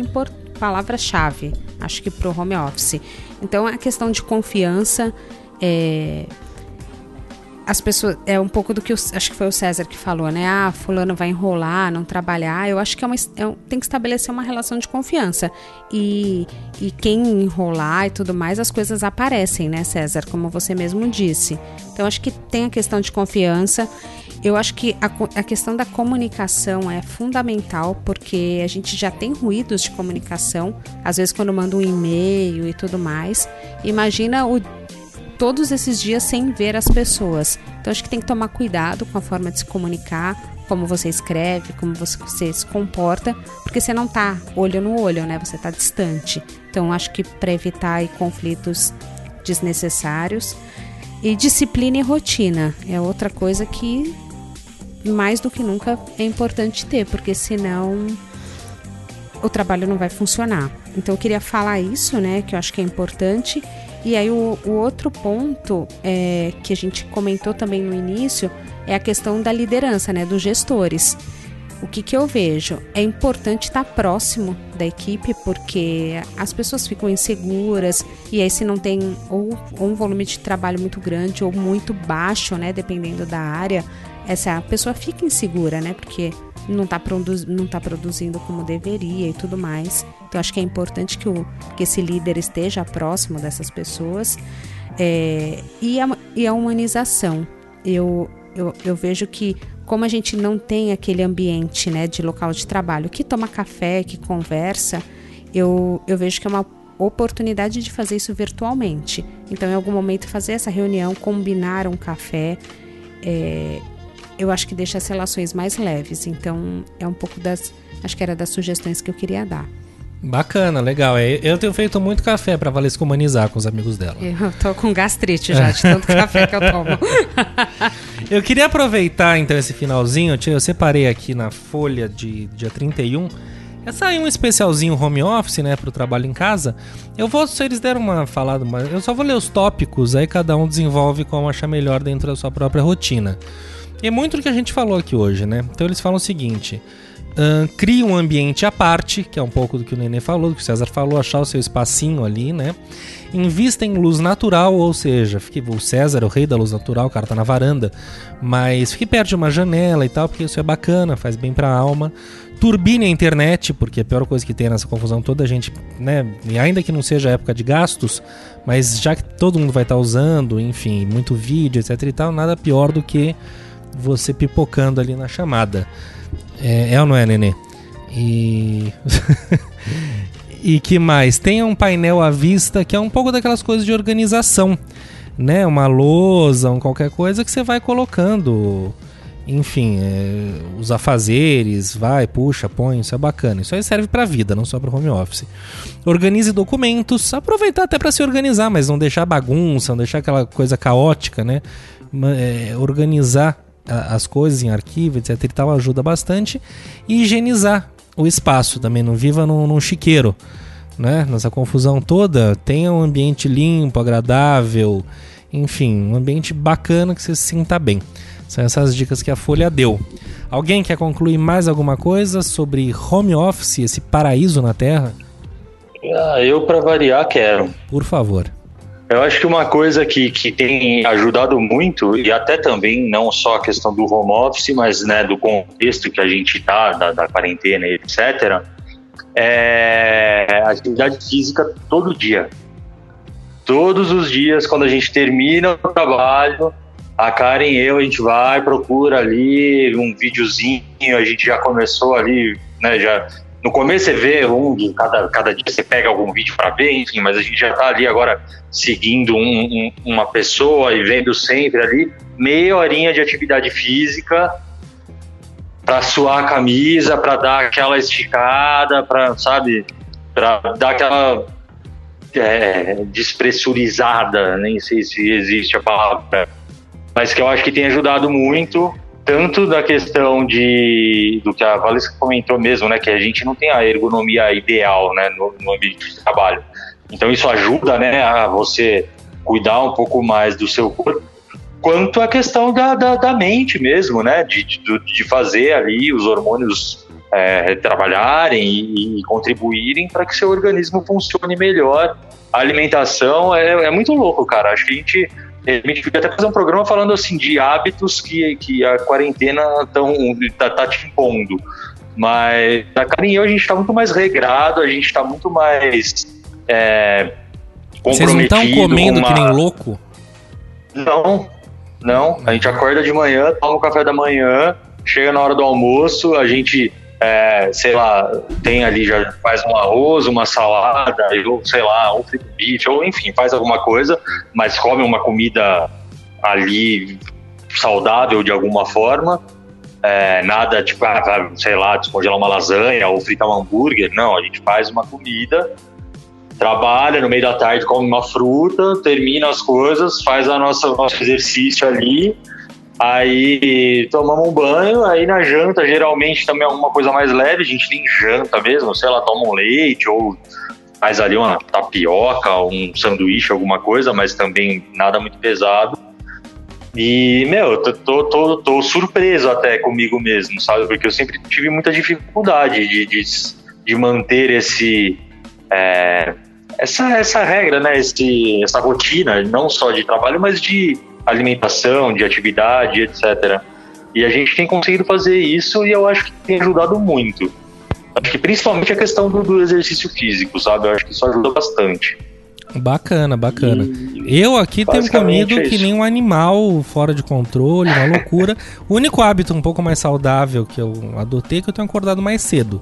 palavras-chave, acho que pro home office. Então, a questão de confiança, é, as pessoas é um pouco do que o- acho que foi o César que falou, né? Ah, fulano vai enrolar, não trabalhar. Eu acho que é uma, é um- tem que estabelecer uma relação de confiança e, e quem enrolar e tudo mais, as coisas aparecem, né, César? Como você mesmo disse. Então acho que tem a questão de confiança. Eu acho que a, a questão da comunicação é fundamental porque a gente já tem ruídos de comunicação. Às vezes quando manda um e-mail e tudo mais, imagina o todos esses dias sem ver as pessoas. Então acho que tem que tomar cuidado com a forma de se comunicar, como você escreve, como você, se comporta, porque você não tá olho no olho, né? Você tá distante. Então acho que para evitar conflitos desnecessários e disciplina e rotina é outra coisa que mais do que nunca é importante ter, porque senão o trabalho não vai funcionar. Então eu queria falar isso, né, que eu acho que é importante. E aí o, o outro ponto é, que a gente comentou também no início é a questão da liderança, né, dos gestores. O que, que eu vejo? É importante estar próximo da equipe, porque as pessoas ficam inseguras, e aí se não tem ou, ou um volume de trabalho muito grande ou muito baixo, né, dependendo da área, essa pessoa fica insegura, né, porque não está não tá produzindo como deveria e tudo mais. Então acho que é importante que, o, que esse líder esteja próximo dessas pessoas. É, e, a, e a humanização. Eu, eu, eu vejo que como a gente não tem aquele ambiente né, de local de trabalho que toma café, que conversa, eu, eu vejo que é uma oportunidade de fazer isso virtualmente. Então, em algum momento, fazer essa reunião, combinar um café, é, eu acho que deixa as relações mais leves. Então, é um pouco das. Acho que era das sugestões que eu queria dar. Bacana, legal. É, Eu tenho feito muito café pra Valesca humanizar com os amigos dela. Eu tô com gastrite já, de tanto café que eu tomo. Eu queria aproveitar então esse finalzinho, eu, eu separei aqui na folha de dia 31. É sair um especialzinho home office, né, pro trabalho em casa. Eu vou, se eles deram uma falada, mas eu só vou ler os tópicos, aí cada um desenvolve como achar melhor dentro da sua própria rotina. É muito do que a gente falou aqui hoje, né? Então eles falam o seguinte: Ahn, crie um ambiente à parte, que é um pouco do que o Nenê falou, do que o César falou, achar o seu espacinho ali, né? Invista em luz natural, ou seja, fique, o César é o rei da luz natural, o cara tá na varanda, mas fique perto de uma janela e tal, porque isso é bacana, faz bem pra alma. Turbine a internet, porque a pior coisa que tem nessa confusão toda, a gente, né, e ainda que não seja época de gastos, mas já que todo mundo vai estar usando, enfim, muito vídeo, etc e tal, nada pior do que você pipocando ali na chamada. É, é ou não é, Nenê? E. e que mais? Tenha um painel à vista que é um pouco daquelas coisas de organização, né? Uma lousa, um qualquer coisa que você vai colocando. Enfim, é, os afazeres, vai, puxa, põe, isso é bacana. Isso aí serve pra vida, não só para home office. Organize documentos, aproveitar até para se organizar, mas não deixar bagunça, não deixar aquela coisa caótica, né? É, organizar as coisas em arquivo, etc e tal, ajuda bastante. E higienizar o espaço também, não viva num, num chiqueiro, né? Nessa confusão toda, tenha um ambiente limpo, agradável, enfim, um ambiente bacana que você se sinta bem. São essas dicas que a Folha deu. Alguém quer concluir mais alguma coisa sobre home office, esse paraíso na Terra? Ah, eu, pra variar, quero. Por favor. Eu acho que uma coisa que, que tem ajudado muito, e até também não só a questão do home office, mas né, do contexto que a gente está, da, da quarentena e etc., é atividade física todo dia. Todos os dias, quando a gente termina o trabalho, a Karen e eu, a gente vai, procura ali um videozinho, a gente já começou ali, né, já no começo você vê um de cada, cada dia você pega algum vídeo para ver, enfim, mas a gente já tá ali agora seguindo um- um- uma pessoa e vendo sempre ali meia horinha de atividade física para suar a camisa, para dar aquela esticada, para sabe, para dar aquela é, despressurizada, nem sei se existe a palavra, mas que eu acho que tem ajudado muito tanto da questão de do que a Valesca comentou mesmo, né, que a gente não tem a ergonomia ideal, né, no, no ambiente de trabalho. Então isso ajuda, né, a você cuidar um pouco mais do seu corpo, quanto a questão da, da, da mente mesmo, né, de, de, de fazer ali os hormônios é, trabalharem e, e contribuírem para que seu organismo funcione melhor. A alimentação é, é muito louco, cara. Acho que a gente a gente podia até fazer um programa falando assim de hábitos que, que a quarentena tão, tá, tá te impondo. Mas a Karen e eu, a gente tá muito mais regrado, a gente tá muito mais é, Vocês não estão comendo com que nem uma- louco? Não, não. A gente acorda de manhã, toma o café da manhã, chega na hora do almoço, a gente, é, sei lá, tem ali, já faz um arroz, uma salada, ou sei lá, um frito bife, ou enfim, faz alguma coisa, mas come uma comida ali saudável de alguma forma. É, nada tipo, ah, sei lá, descongelar uma lasanha ou fritar um hambúrguer. Não, a gente faz uma comida trabalha no meio da tarde, come uma fruta, termina as coisas, faz a nossa nosso exercício ali, aí tomamos um banho, aí na janta geralmente também é alguma coisa mais leve, a gente nem janta mesmo, sei lá, toma um leite ou faz ali uma tapioca, um sanduíche, alguma coisa, mas também nada muito pesado. E, meu, eu tô, tô, tô, tô surpreso até comigo mesmo, sabe? Porque eu sempre tive muita dificuldade de, de, de manter esse, é, essa, essa regra, né? Esse, essa rotina, não só de trabalho, mas de alimentação, de atividade, etc. E a gente tem conseguido fazer isso e eu acho que tem ajudado muito. Acho que principalmente a questão do, do exercício físico, sabe? Eu acho que isso ajuda bastante. Bacana, bacana. E- Eu aqui tenho comido é que nem um animal fora de controle, uma loucura. o único hábito um pouco mais saudável que eu adotei é que eu tenho acordado mais cedo.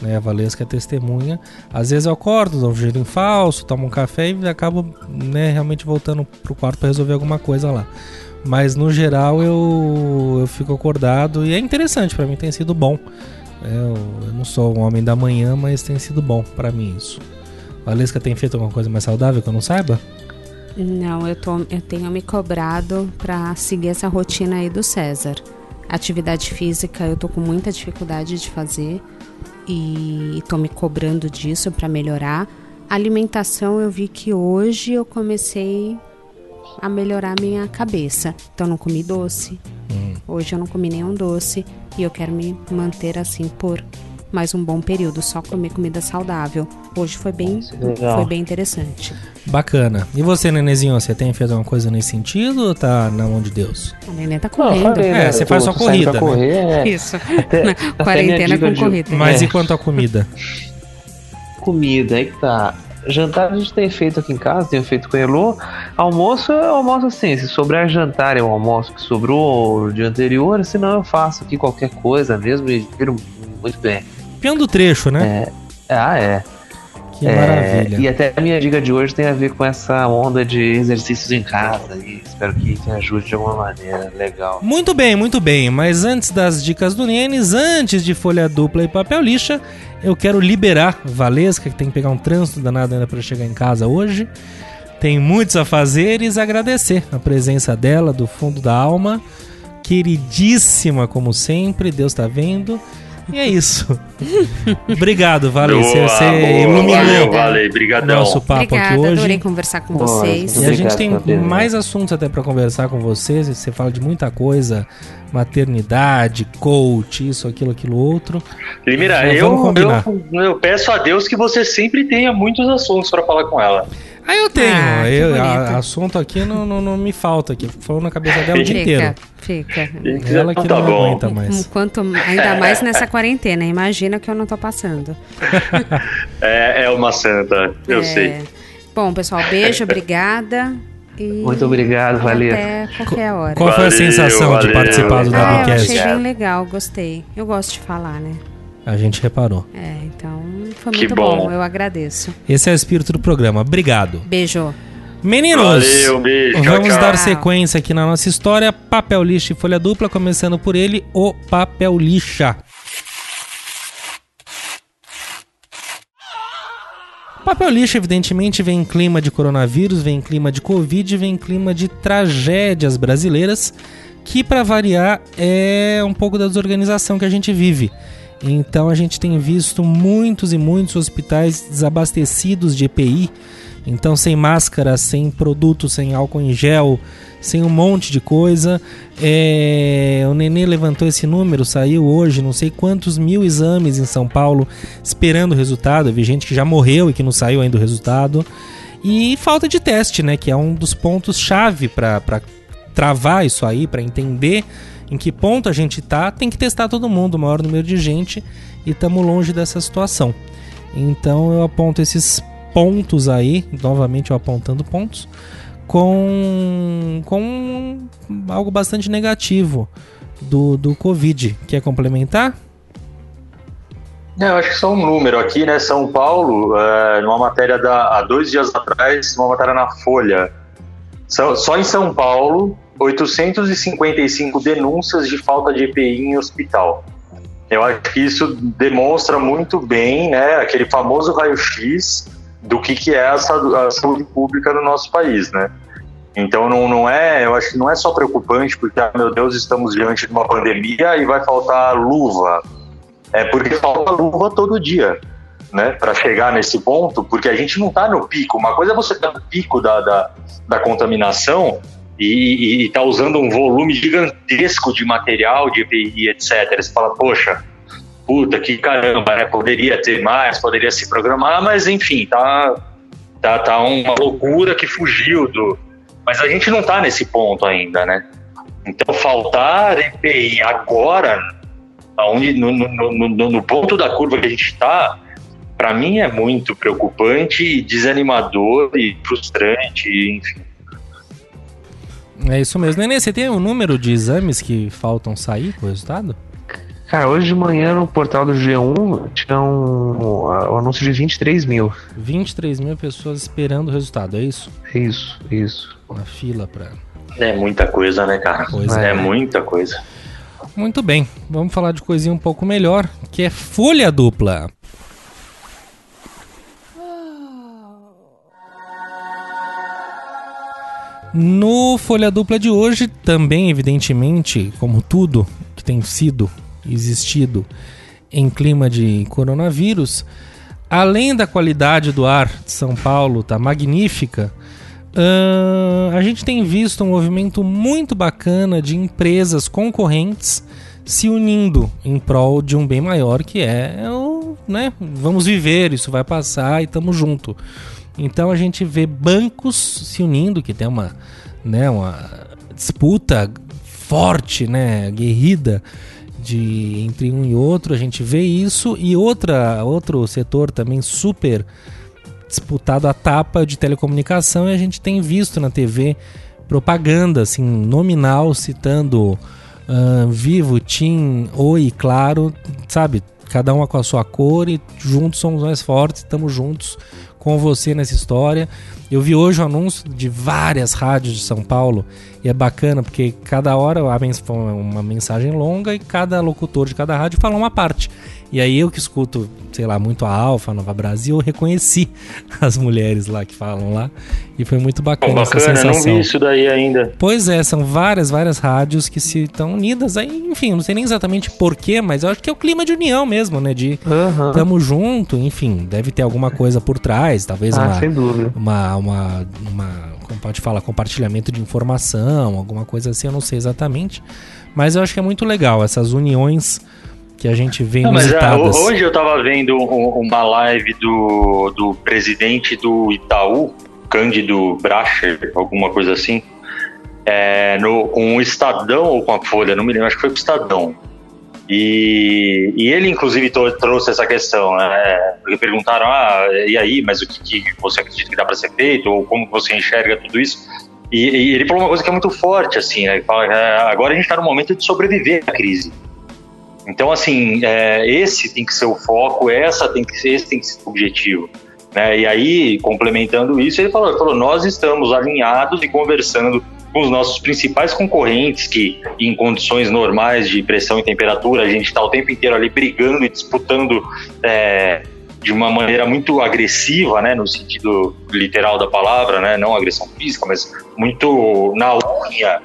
Né, a Valesca é testemunha. Às vezes eu acordo, dou um giro em falso, tomo um café e acabo né, realmente voltando pro quarto para resolver alguma coisa lá. Mas no geral eu, eu fico acordado e é interessante, para mim tem sido bom. É, eu, eu não sou um homem da manhã, mas tem sido bom para mim isso. Valesca tem feito alguma coisa mais saudável que eu não saiba? Não, eu, tô, eu tenho me cobrado pra seguir essa rotina aí do César. Atividade física eu tô com muita dificuldade de fazer e tô me cobrando disso pra melhorar. Alimentação eu vi que hoje eu comecei a melhorar minha cabeça. Então não comi doce, Hoje eu não comi nenhum doce e eu quero me manter assim por mais um bom período, só comer comida saudável. Hoje foi bem, Legal. foi bem interessante. Bacana. E você, Nenezinho, você tem feito alguma coisa nesse sentido ou tá na mão de Deus? A neném tá Não, correndo. falei, É, né, você eu faz sua corrida, né? correr, é. Isso. Até- quarentena com de- corrida. Mas É. e quanto à comida? comida, aí que tá. Jantar a gente tem feito aqui em casa, tenho feito com a Elo. Almoço eu almoço assim, se sobrar jantar eu almoço que sobrou o dia anterior, senão eu faço aqui qualquer coisa mesmo e viro muito bem. Pião do trecho, né? Ah, é. Que É, maravilha. E até a minha dica de hoje tem a ver com essa onda de exercícios em casa e espero que te ajude de alguma maneira. Legal. Muito bem, muito bem. Mas antes das dicas do Nienes, antes de folha dupla e papel lixa, eu quero liberar Valesca, que tem que pegar um trânsito danado ainda para chegar em casa hoje. Tem muitos a fazer e agradecer a presença dela do fundo da alma. Queridíssima, como sempre, Deus tá vendo. E é isso. Obrigado, Vale. Você, Boa, você boa, iluminou Valeu, valeu, brigadão. nosso papo Obrigada, aqui hoje. adorei conversar com Boa, vocês. E a gente tem mais assuntos até pra conversar com você. Você fala de muita coisa, maternidade, coach, isso, aquilo, aquilo outro. Limeira, Já eu, eu, eu peço a Deus que você sempre tenha muitos assuntos pra falar com ela. Aí eu tenho, Ah, eu, a- assunto aqui não, não, não me falta aqui. Falou na cabeça dela o dia inteiro. Fica, fica. Ela que tá não bom. aguenta mais. Quanto, ainda mais nessa quarentena, imagina que eu não tô passando. É, é uma santa, eu É. sei. Bom, pessoal, beijo, obrigada. E Muito obrigado, valeu. Até qualquer hora. Qual foi a Valeu, sensação de valeu. participar do Ah, eu achei bem legal, gostei. Eu gosto de falar, né? A gente reparou. É, então foi muito bom. bom. eu agradeço. Esse é o espírito do programa. Obrigado. Beijo. Meninos, Valeu, beijo, tchau, vamos tchau. dar sequência aqui na nossa história. Papel lixa e folha dupla, começando por ele, o papel lixa. Papel lixa, evidentemente, vem em clima de coronavírus, vem em clima de Covid, vem em clima de tragédias brasileiras, que, para variar, é um pouco da desorganização que a gente vive. Então, a gente tem visto muitos e muitos hospitais desabastecidos de EPI, então, sem máscara, sem produto, sem álcool em gel, sem um monte de coisa. É, O Nenê levantou esse número, saiu hoje, não sei quantos mil exames em São Paulo esperando o resultado. Vi gente que já morreu e que não saiu ainda o resultado. E falta de teste, né? Que é um dos pontos-chave para travar isso aí, para entender em que ponto a gente tá. Tem que testar todo mundo, o maior número de gente, e estamos longe dessa situação. Então eu aponto esses pontos aí, novamente eu apontando pontos, com, com algo bastante negativo do, do Covid. Quer complementar? É, eu acho que só um número aqui, né? São Paulo, é, numa matéria da, há dois dias atrás, uma matéria na Folha. Só, em São Paulo, 855 denúncias de falta de EPI em hospital. Eu acho que isso demonstra muito bem, né, aquele famoso raio-x do que, que é a saúde pública no nosso país, né? Então não, não é, eu acho que não é só preocupante porque, ah, meu Deus, estamos diante de uma pandemia e vai faltar luva, é porque falta luva todo dia, né? Para chegar nesse ponto, porque a gente não está no pico. Uma coisa é você estar no pico da, da, da contaminação e estar usando um volume gigantesco de material, de EPI, etc. Você fala, poxa, puta, que caramba, né? Poderia ter mais, poderia se programar, mas enfim, tá, tá, tá uma loucura que fugiu do. Mas a gente não tá nesse ponto ainda, né? Então faltar EPI agora aonde no, no, no, no- no ponto da curva que a gente está, para mim é muito preocupante, e desanimador e frustrante, enfim. É isso mesmo. Nenê, você tem o número de exames que faltam sair com o resultado? Cara, hoje de manhã no portal do G1 tinha um, um anúncio de 23 mil. 23 mil pessoas esperando o resultado, é isso? É Isso, isso. Na fila pra. É muita coisa, né, cara? Pois é. é. muita coisa. Muito bem, vamos falar de coisinha um pouco melhor, que é folha dupla. No Folha Dupla de hoje, também, evidentemente, como tudo que tem sido, existido em clima de coronavírus, além da qualidade do ar de São Paulo tá magnífica, Ahn, a gente tem visto um movimento muito bacana de empresas concorrentes se unindo em prol de um bem maior que é o, né, vamos viver, isso vai passar e estamos junto. Então a gente vê bancos se unindo, que tem uma, né, uma disputa forte, né, guerrida de entre um e outro, a gente vê isso e outra outro setor também super disputado a tapa de telecomunicação e a gente tem visto na TV propaganda assim nominal citando ah, Vivo, Tim, Oi, Claro, sabe? Cada uma com a sua cor e juntos somos mais fortes, estamos juntos com você nessa história. Eu vi hoje o anúncio de várias rádios de São Paulo e é bacana porque cada hora a uma mensagem longa e cada locutor de cada rádio fala uma parte. E aí eu que escuto, sei lá, muito a Alfa, Nova Brasil, eu reconheci as mulheres lá que falam lá e foi muito bacana, essa bacana, não sensação. vi isso daí ainda. Pois é, são várias, várias rádios que se estão unidas aí, enfim, não sei nem exatamente porquê, mas eu acho que é o clima de união mesmo, né? De Aham. tamo junto, enfim, deve ter alguma coisa por trás, talvez Ah, uma, sem dúvida. uma, uma, uma, como pode falar, compartilhamento de informação, alguma coisa assim, eu não sei exatamente, mas eu acho que é muito legal essas uniões que a gente vê Não, é, inusitadas. ho- hoje eu tava vendo um- uma live do, do presidente do Itaú, Cândido Bracher, alguma coisa assim, é, no, com o Estadão ou com a Folha, não me lembro, acho que foi com o Estadão. E, e ele, inclusive, trouxe essa questão, né? Porque perguntaram, ah, e aí, mas o que, que você acredita que dá para ser feito? Ou como você enxerga tudo isso? E, e ele falou uma coisa que é muito forte, assim, né? Ele fala, é, agora a gente está no momento de sobreviver à crise. Então, assim, é, esse tem que ser o foco, essa tem que ser, esse tem que ser o objetivo. Né? E aí, complementando isso, ele falou, ele falou, nós estamos alinhados e conversando com os nossos principais concorrentes, que em condições normais de pressão e temperatura, a gente está o tempo inteiro ali brigando e disputando é, de uma maneira muito agressiva, né, no sentido literal da palavra, né, não agressão física, mas muito na unha,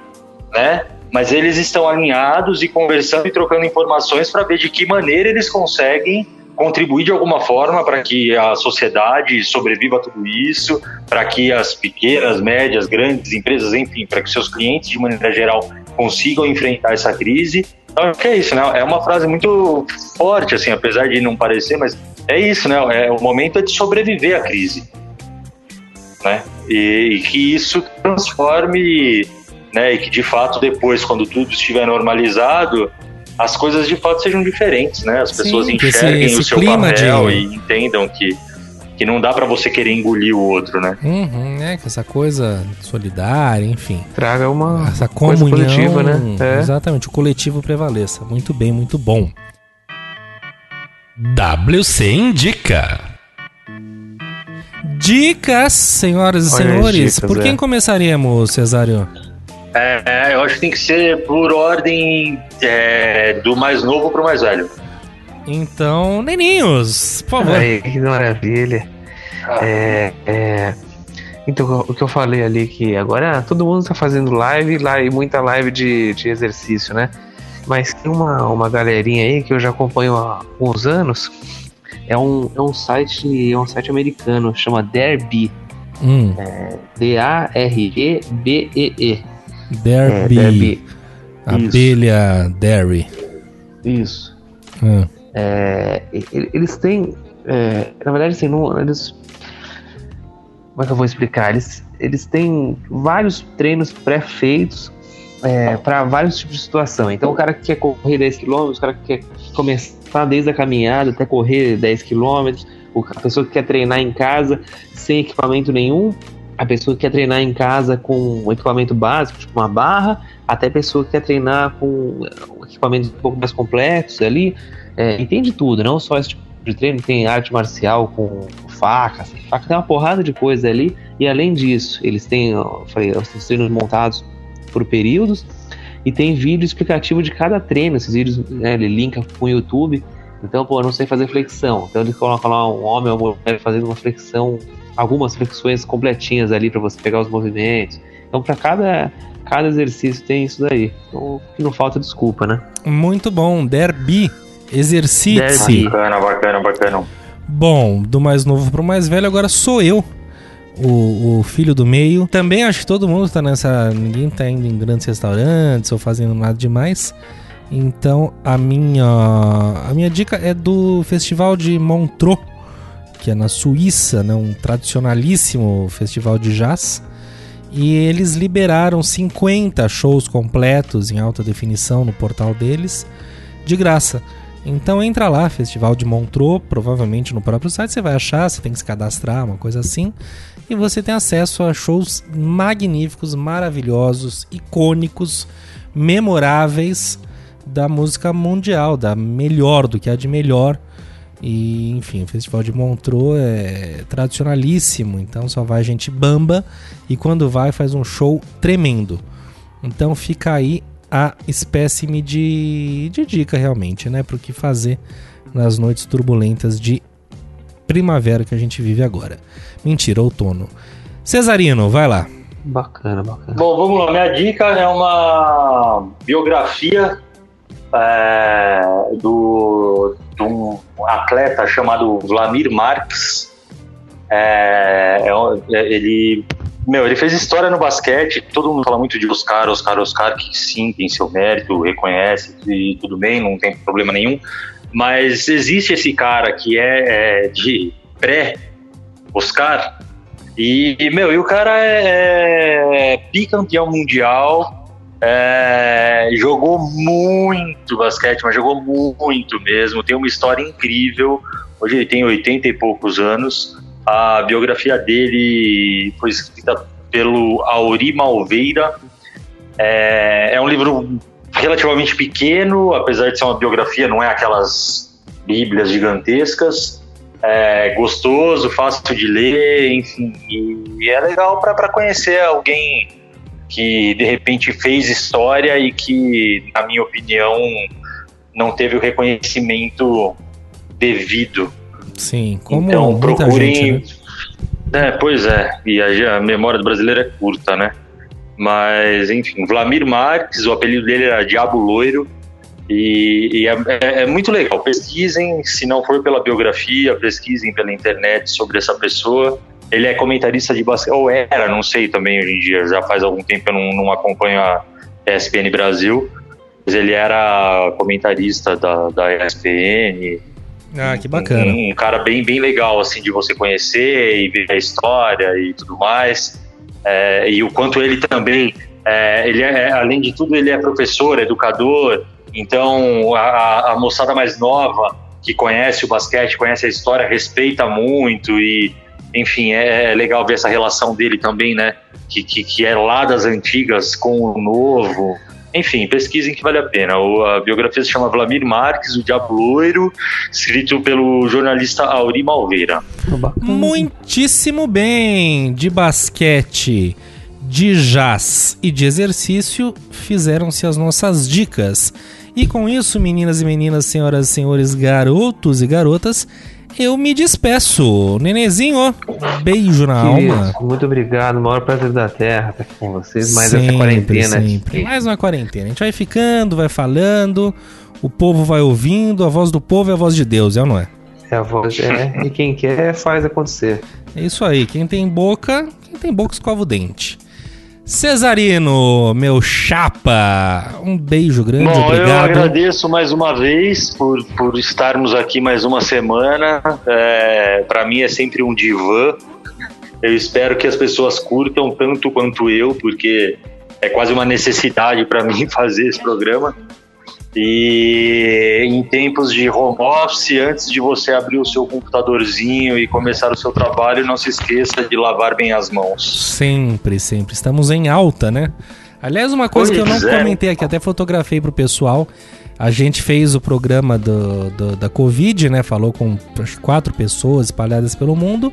né? Mas eles estão alinhados e conversando e trocando informações para ver de que maneira eles conseguem contribuir de alguma forma para que a sociedade sobreviva a tudo isso, para que as pequenas, médias, grandes empresas, enfim, para que seus clientes, de maneira geral, consigam enfrentar essa crise. Então, que é isso, né? É uma frase muito forte, assim, apesar de não parecer, mas é isso, né? É, o momento é de sobreviver à crise, né? E, e que isso transforme, né? E que, de fato, depois, quando tudo estiver normalizado, as coisas de fato sejam diferentes, né? As Sim, pessoas que esse- enxerguem esse o seu clima papel de- e entendam que, que não dá para você querer engolir o outro, né? Uhum, né? que Essa coisa solidária, enfim. Traga uma Essa coisa comunhão. coletiva, né? É. Exatamente, o coletivo prevaleça. Muito bem, muito bom. WC Indica. Dicas, senhoras e senhores. dicas, Por quem é. começaríamos, Cesário? É, é, eu acho que tem que ser por ordem é, do mais novo pro mais velho. Então, neninhos, por favor. Aí, que maravilha. É, é, então, o que eu falei ali, que agora todo mundo tá fazendo live, live muita live de, de exercício, né? Mas tem uma, uma galerinha aí que eu já acompanho há uns anos. É um, é um site é um site americano, chama Derby. Hum, D-A-R-E-B-E-E. Derby. É, Derby. Abelha Derry. Isso. Hum, É, e- eles têm. é, na verdade, assim, não, eles. Como é que eu vou explicar? Eles, eles têm vários treinos pré-feitos para vários tipos de situação. Então, o cara que quer correr 10 km, o cara que quer começar desde a caminhada até correr 10 km, a pessoa que quer treinar em casa sem equipamento nenhum, a pessoa que quer treinar em casa com um equipamento básico, tipo uma barra, até a pessoa que quer treinar com equipamentos um pouco mais complexos ali. É, entende tudo, não só esse tipo de treino, tem arte marcial com faca, faca tem uma porrada de coisa ali, e além disso, eles têm, eu falei, os treinos montados por períodos, e tem vídeo explicativo de cada treino, esses vídeos, né, ele linka com o YouTube, então, pô, eu não sei fazer flexão, então ele coloca lá um homem ou uma mulher fazendo uma flexão, algumas flexões completinhas ali para você pegar os movimentos, então para cada, cada exercício tem isso daí, então que não falta desculpa, né? muito bom, Derby. Exercite-se. Derby. Bacana, bacana, bacana. Bom, do mais novo pro mais velho, agora sou eu. o, o filho do meio. Também acho que todo mundo tá nessa. Ninguém tá indo em grandes restaurantes ou fazendo nada demais. Então a minha a minha dica é do Festival de Montreux, que é na Suíça, né, um tradicionalíssimo festival de jazz. E eles liberaram 50 shows completos em alta definição no portal deles, de graça. Então entra lá, Festival de Montreux, provavelmente no próprio site você vai achar, você tem que se cadastrar, uma coisa assim. E você tem acesso a shows magníficos, maravilhosos, icônicos, memoráveis da música mundial, da melhor, do que há de melhor. E, enfim, o Festival de Montreux é tradicionalíssimo, então só vai gente bamba e quando vai faz um show tremendo. Então fica aí a espécime de, de dica realmente, né, para o que fazer nas noites turbulentas de primavera que a gente vive agora. Mentira, outono. Cesarino, vai lá. Bacana, bacana. Bom, vamos lá. Minha dica é uma biografia é, do, de um atleta chamado Vladimir Marques. É, é, é, ele, meu, ele fez história no basquete. Todo mundo fala muito de Oscar, Oscar, Oscar, que sim, tem seu mérito, reconhece e tudo bem, não tem problema nenhum. Mas existe esse cara que é, é de pré-Oscar. E, meu, e o cara é, é bicampeão mundial, é, jogou muito basquete, mas jogou muito mesmo. Tem uma história incrível. Hoje ele tem 80 e poucos anos. A biografia dele foi escrita pelo Auri Malveira. É, é um livro relativamente pequeno, apesar de ser uma biografia, não é aquelas bíblias gigantescas. É gostoso, fácil de ler, enfim, e é legal para conhecer alguém que de repente fez história e que, na minha opinião, não teve o reconhecimento devido. Sim, como então procurem. gente, né? É, pois é, e a, a memória do brasileiro é curta, né? Mas, enfim, Vlamir Marques, o apelido dele era Diabo Loiro, e, e é, é- é muito legal. Pesquisem, se não for pela biografia, pesquisem pela internet sobre essa pessoa. Ele é comentarista de basquete, ou era, não sei também hoje em dia, já faz algum tempo eu não, não acompanho a ESPN Brasil, mas ele era comentarista da, da ESPN. Ah, que bacana. Um, um cara bem, bem legal, assim, de você conhecer e ver a história e tudo mais. É, e o quanto ele também, é, ele é, além de tudo, ele é professor, educador. Então, a, a moçada mais nova que conhece o basquete, conhece a história, respeita muito e, enfim, é, é legal ver essa relação dele também, né? Que, que, que é lá das antigas com o novo. Enfim, pesquisem que vale a pena. O- a biografia se chama Vladimir Marques, o Diabo Loiro, escrito pelo jornalista Auri Malveira. Muitíssimo bem! De basquete, de jazz e de exercício fizeram-se as nossas dicas. E com isso, meninas e meninas, senhoras e senhores, garotos e garotas, eu me despeço. Nenezinho, beijo na alma. Queridos, muito obrigado. Maior prazer da Terra estar aqui com vocês. Mais Sempre, essa quarentena. sempre. Mais uma quarentena. A gente vai ficando, vai falando, o povo vai ouvindo, a voz do povo é a voz de Deus, é ou não é? É a voz. É, e quem quer faz acontecer. É isso aí, quem tem boca, quem tem boca escova o dente. Cesarino, meu chapa, um beijo grande, Bom, eu obrigado. agradeço mais uma vez por, por estarmos aqui mais uma semana. É, para mim é sempre um divã. Eu espero que as pessoas curtam tanto quanto eu, porque é quase uma necessidade para mim fazer esse programa. E em tempos de home office, antes de você abrir o seu computadorzinho e começar o seu trabalho, não se esqueça de lavar bem as mãos. Sempre, sempre. Estamos em alta, né? Aliás, uma coisa que eu não Pois é. comentei aqui, até fotografei pro pessoal. A gente fez o programa do, do- da Covid, né? Falou com quatro pessoas espalhadas pelo mundo.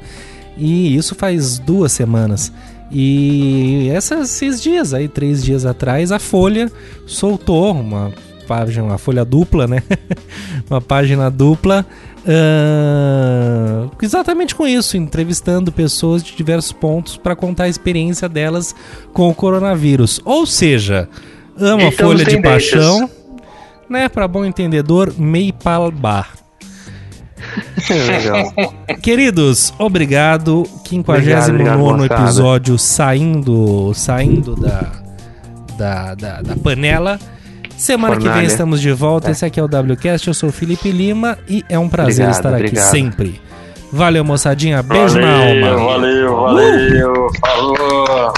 E isso faz duas semanas. E essas- esses dias aí, três dias atrás, a Folha soltou uma página, uma folha dupla, né? uma página dupla. ah, exatamente com isso, entrevistando pessoas de diversos pontos para contar a experiência delas com o coronavírus. Ou seja, ama folha de paixão, né? Para bom entendedor, mei palbar. Legal. Queridos, obrigado. 59 obrigado, moçada. episódio saindo, saindo da, da, da, da panela. Semana Fornalha. que vem estamos de volta. É. Esse aqui é o WCast. Eu sou o Felipe Lima e é um prazer obrigado, estar obrigado. aqui sempre. Valeu, moçadinha. Beijo valeu, na alma. Valeu, valeu. Uh! Falou.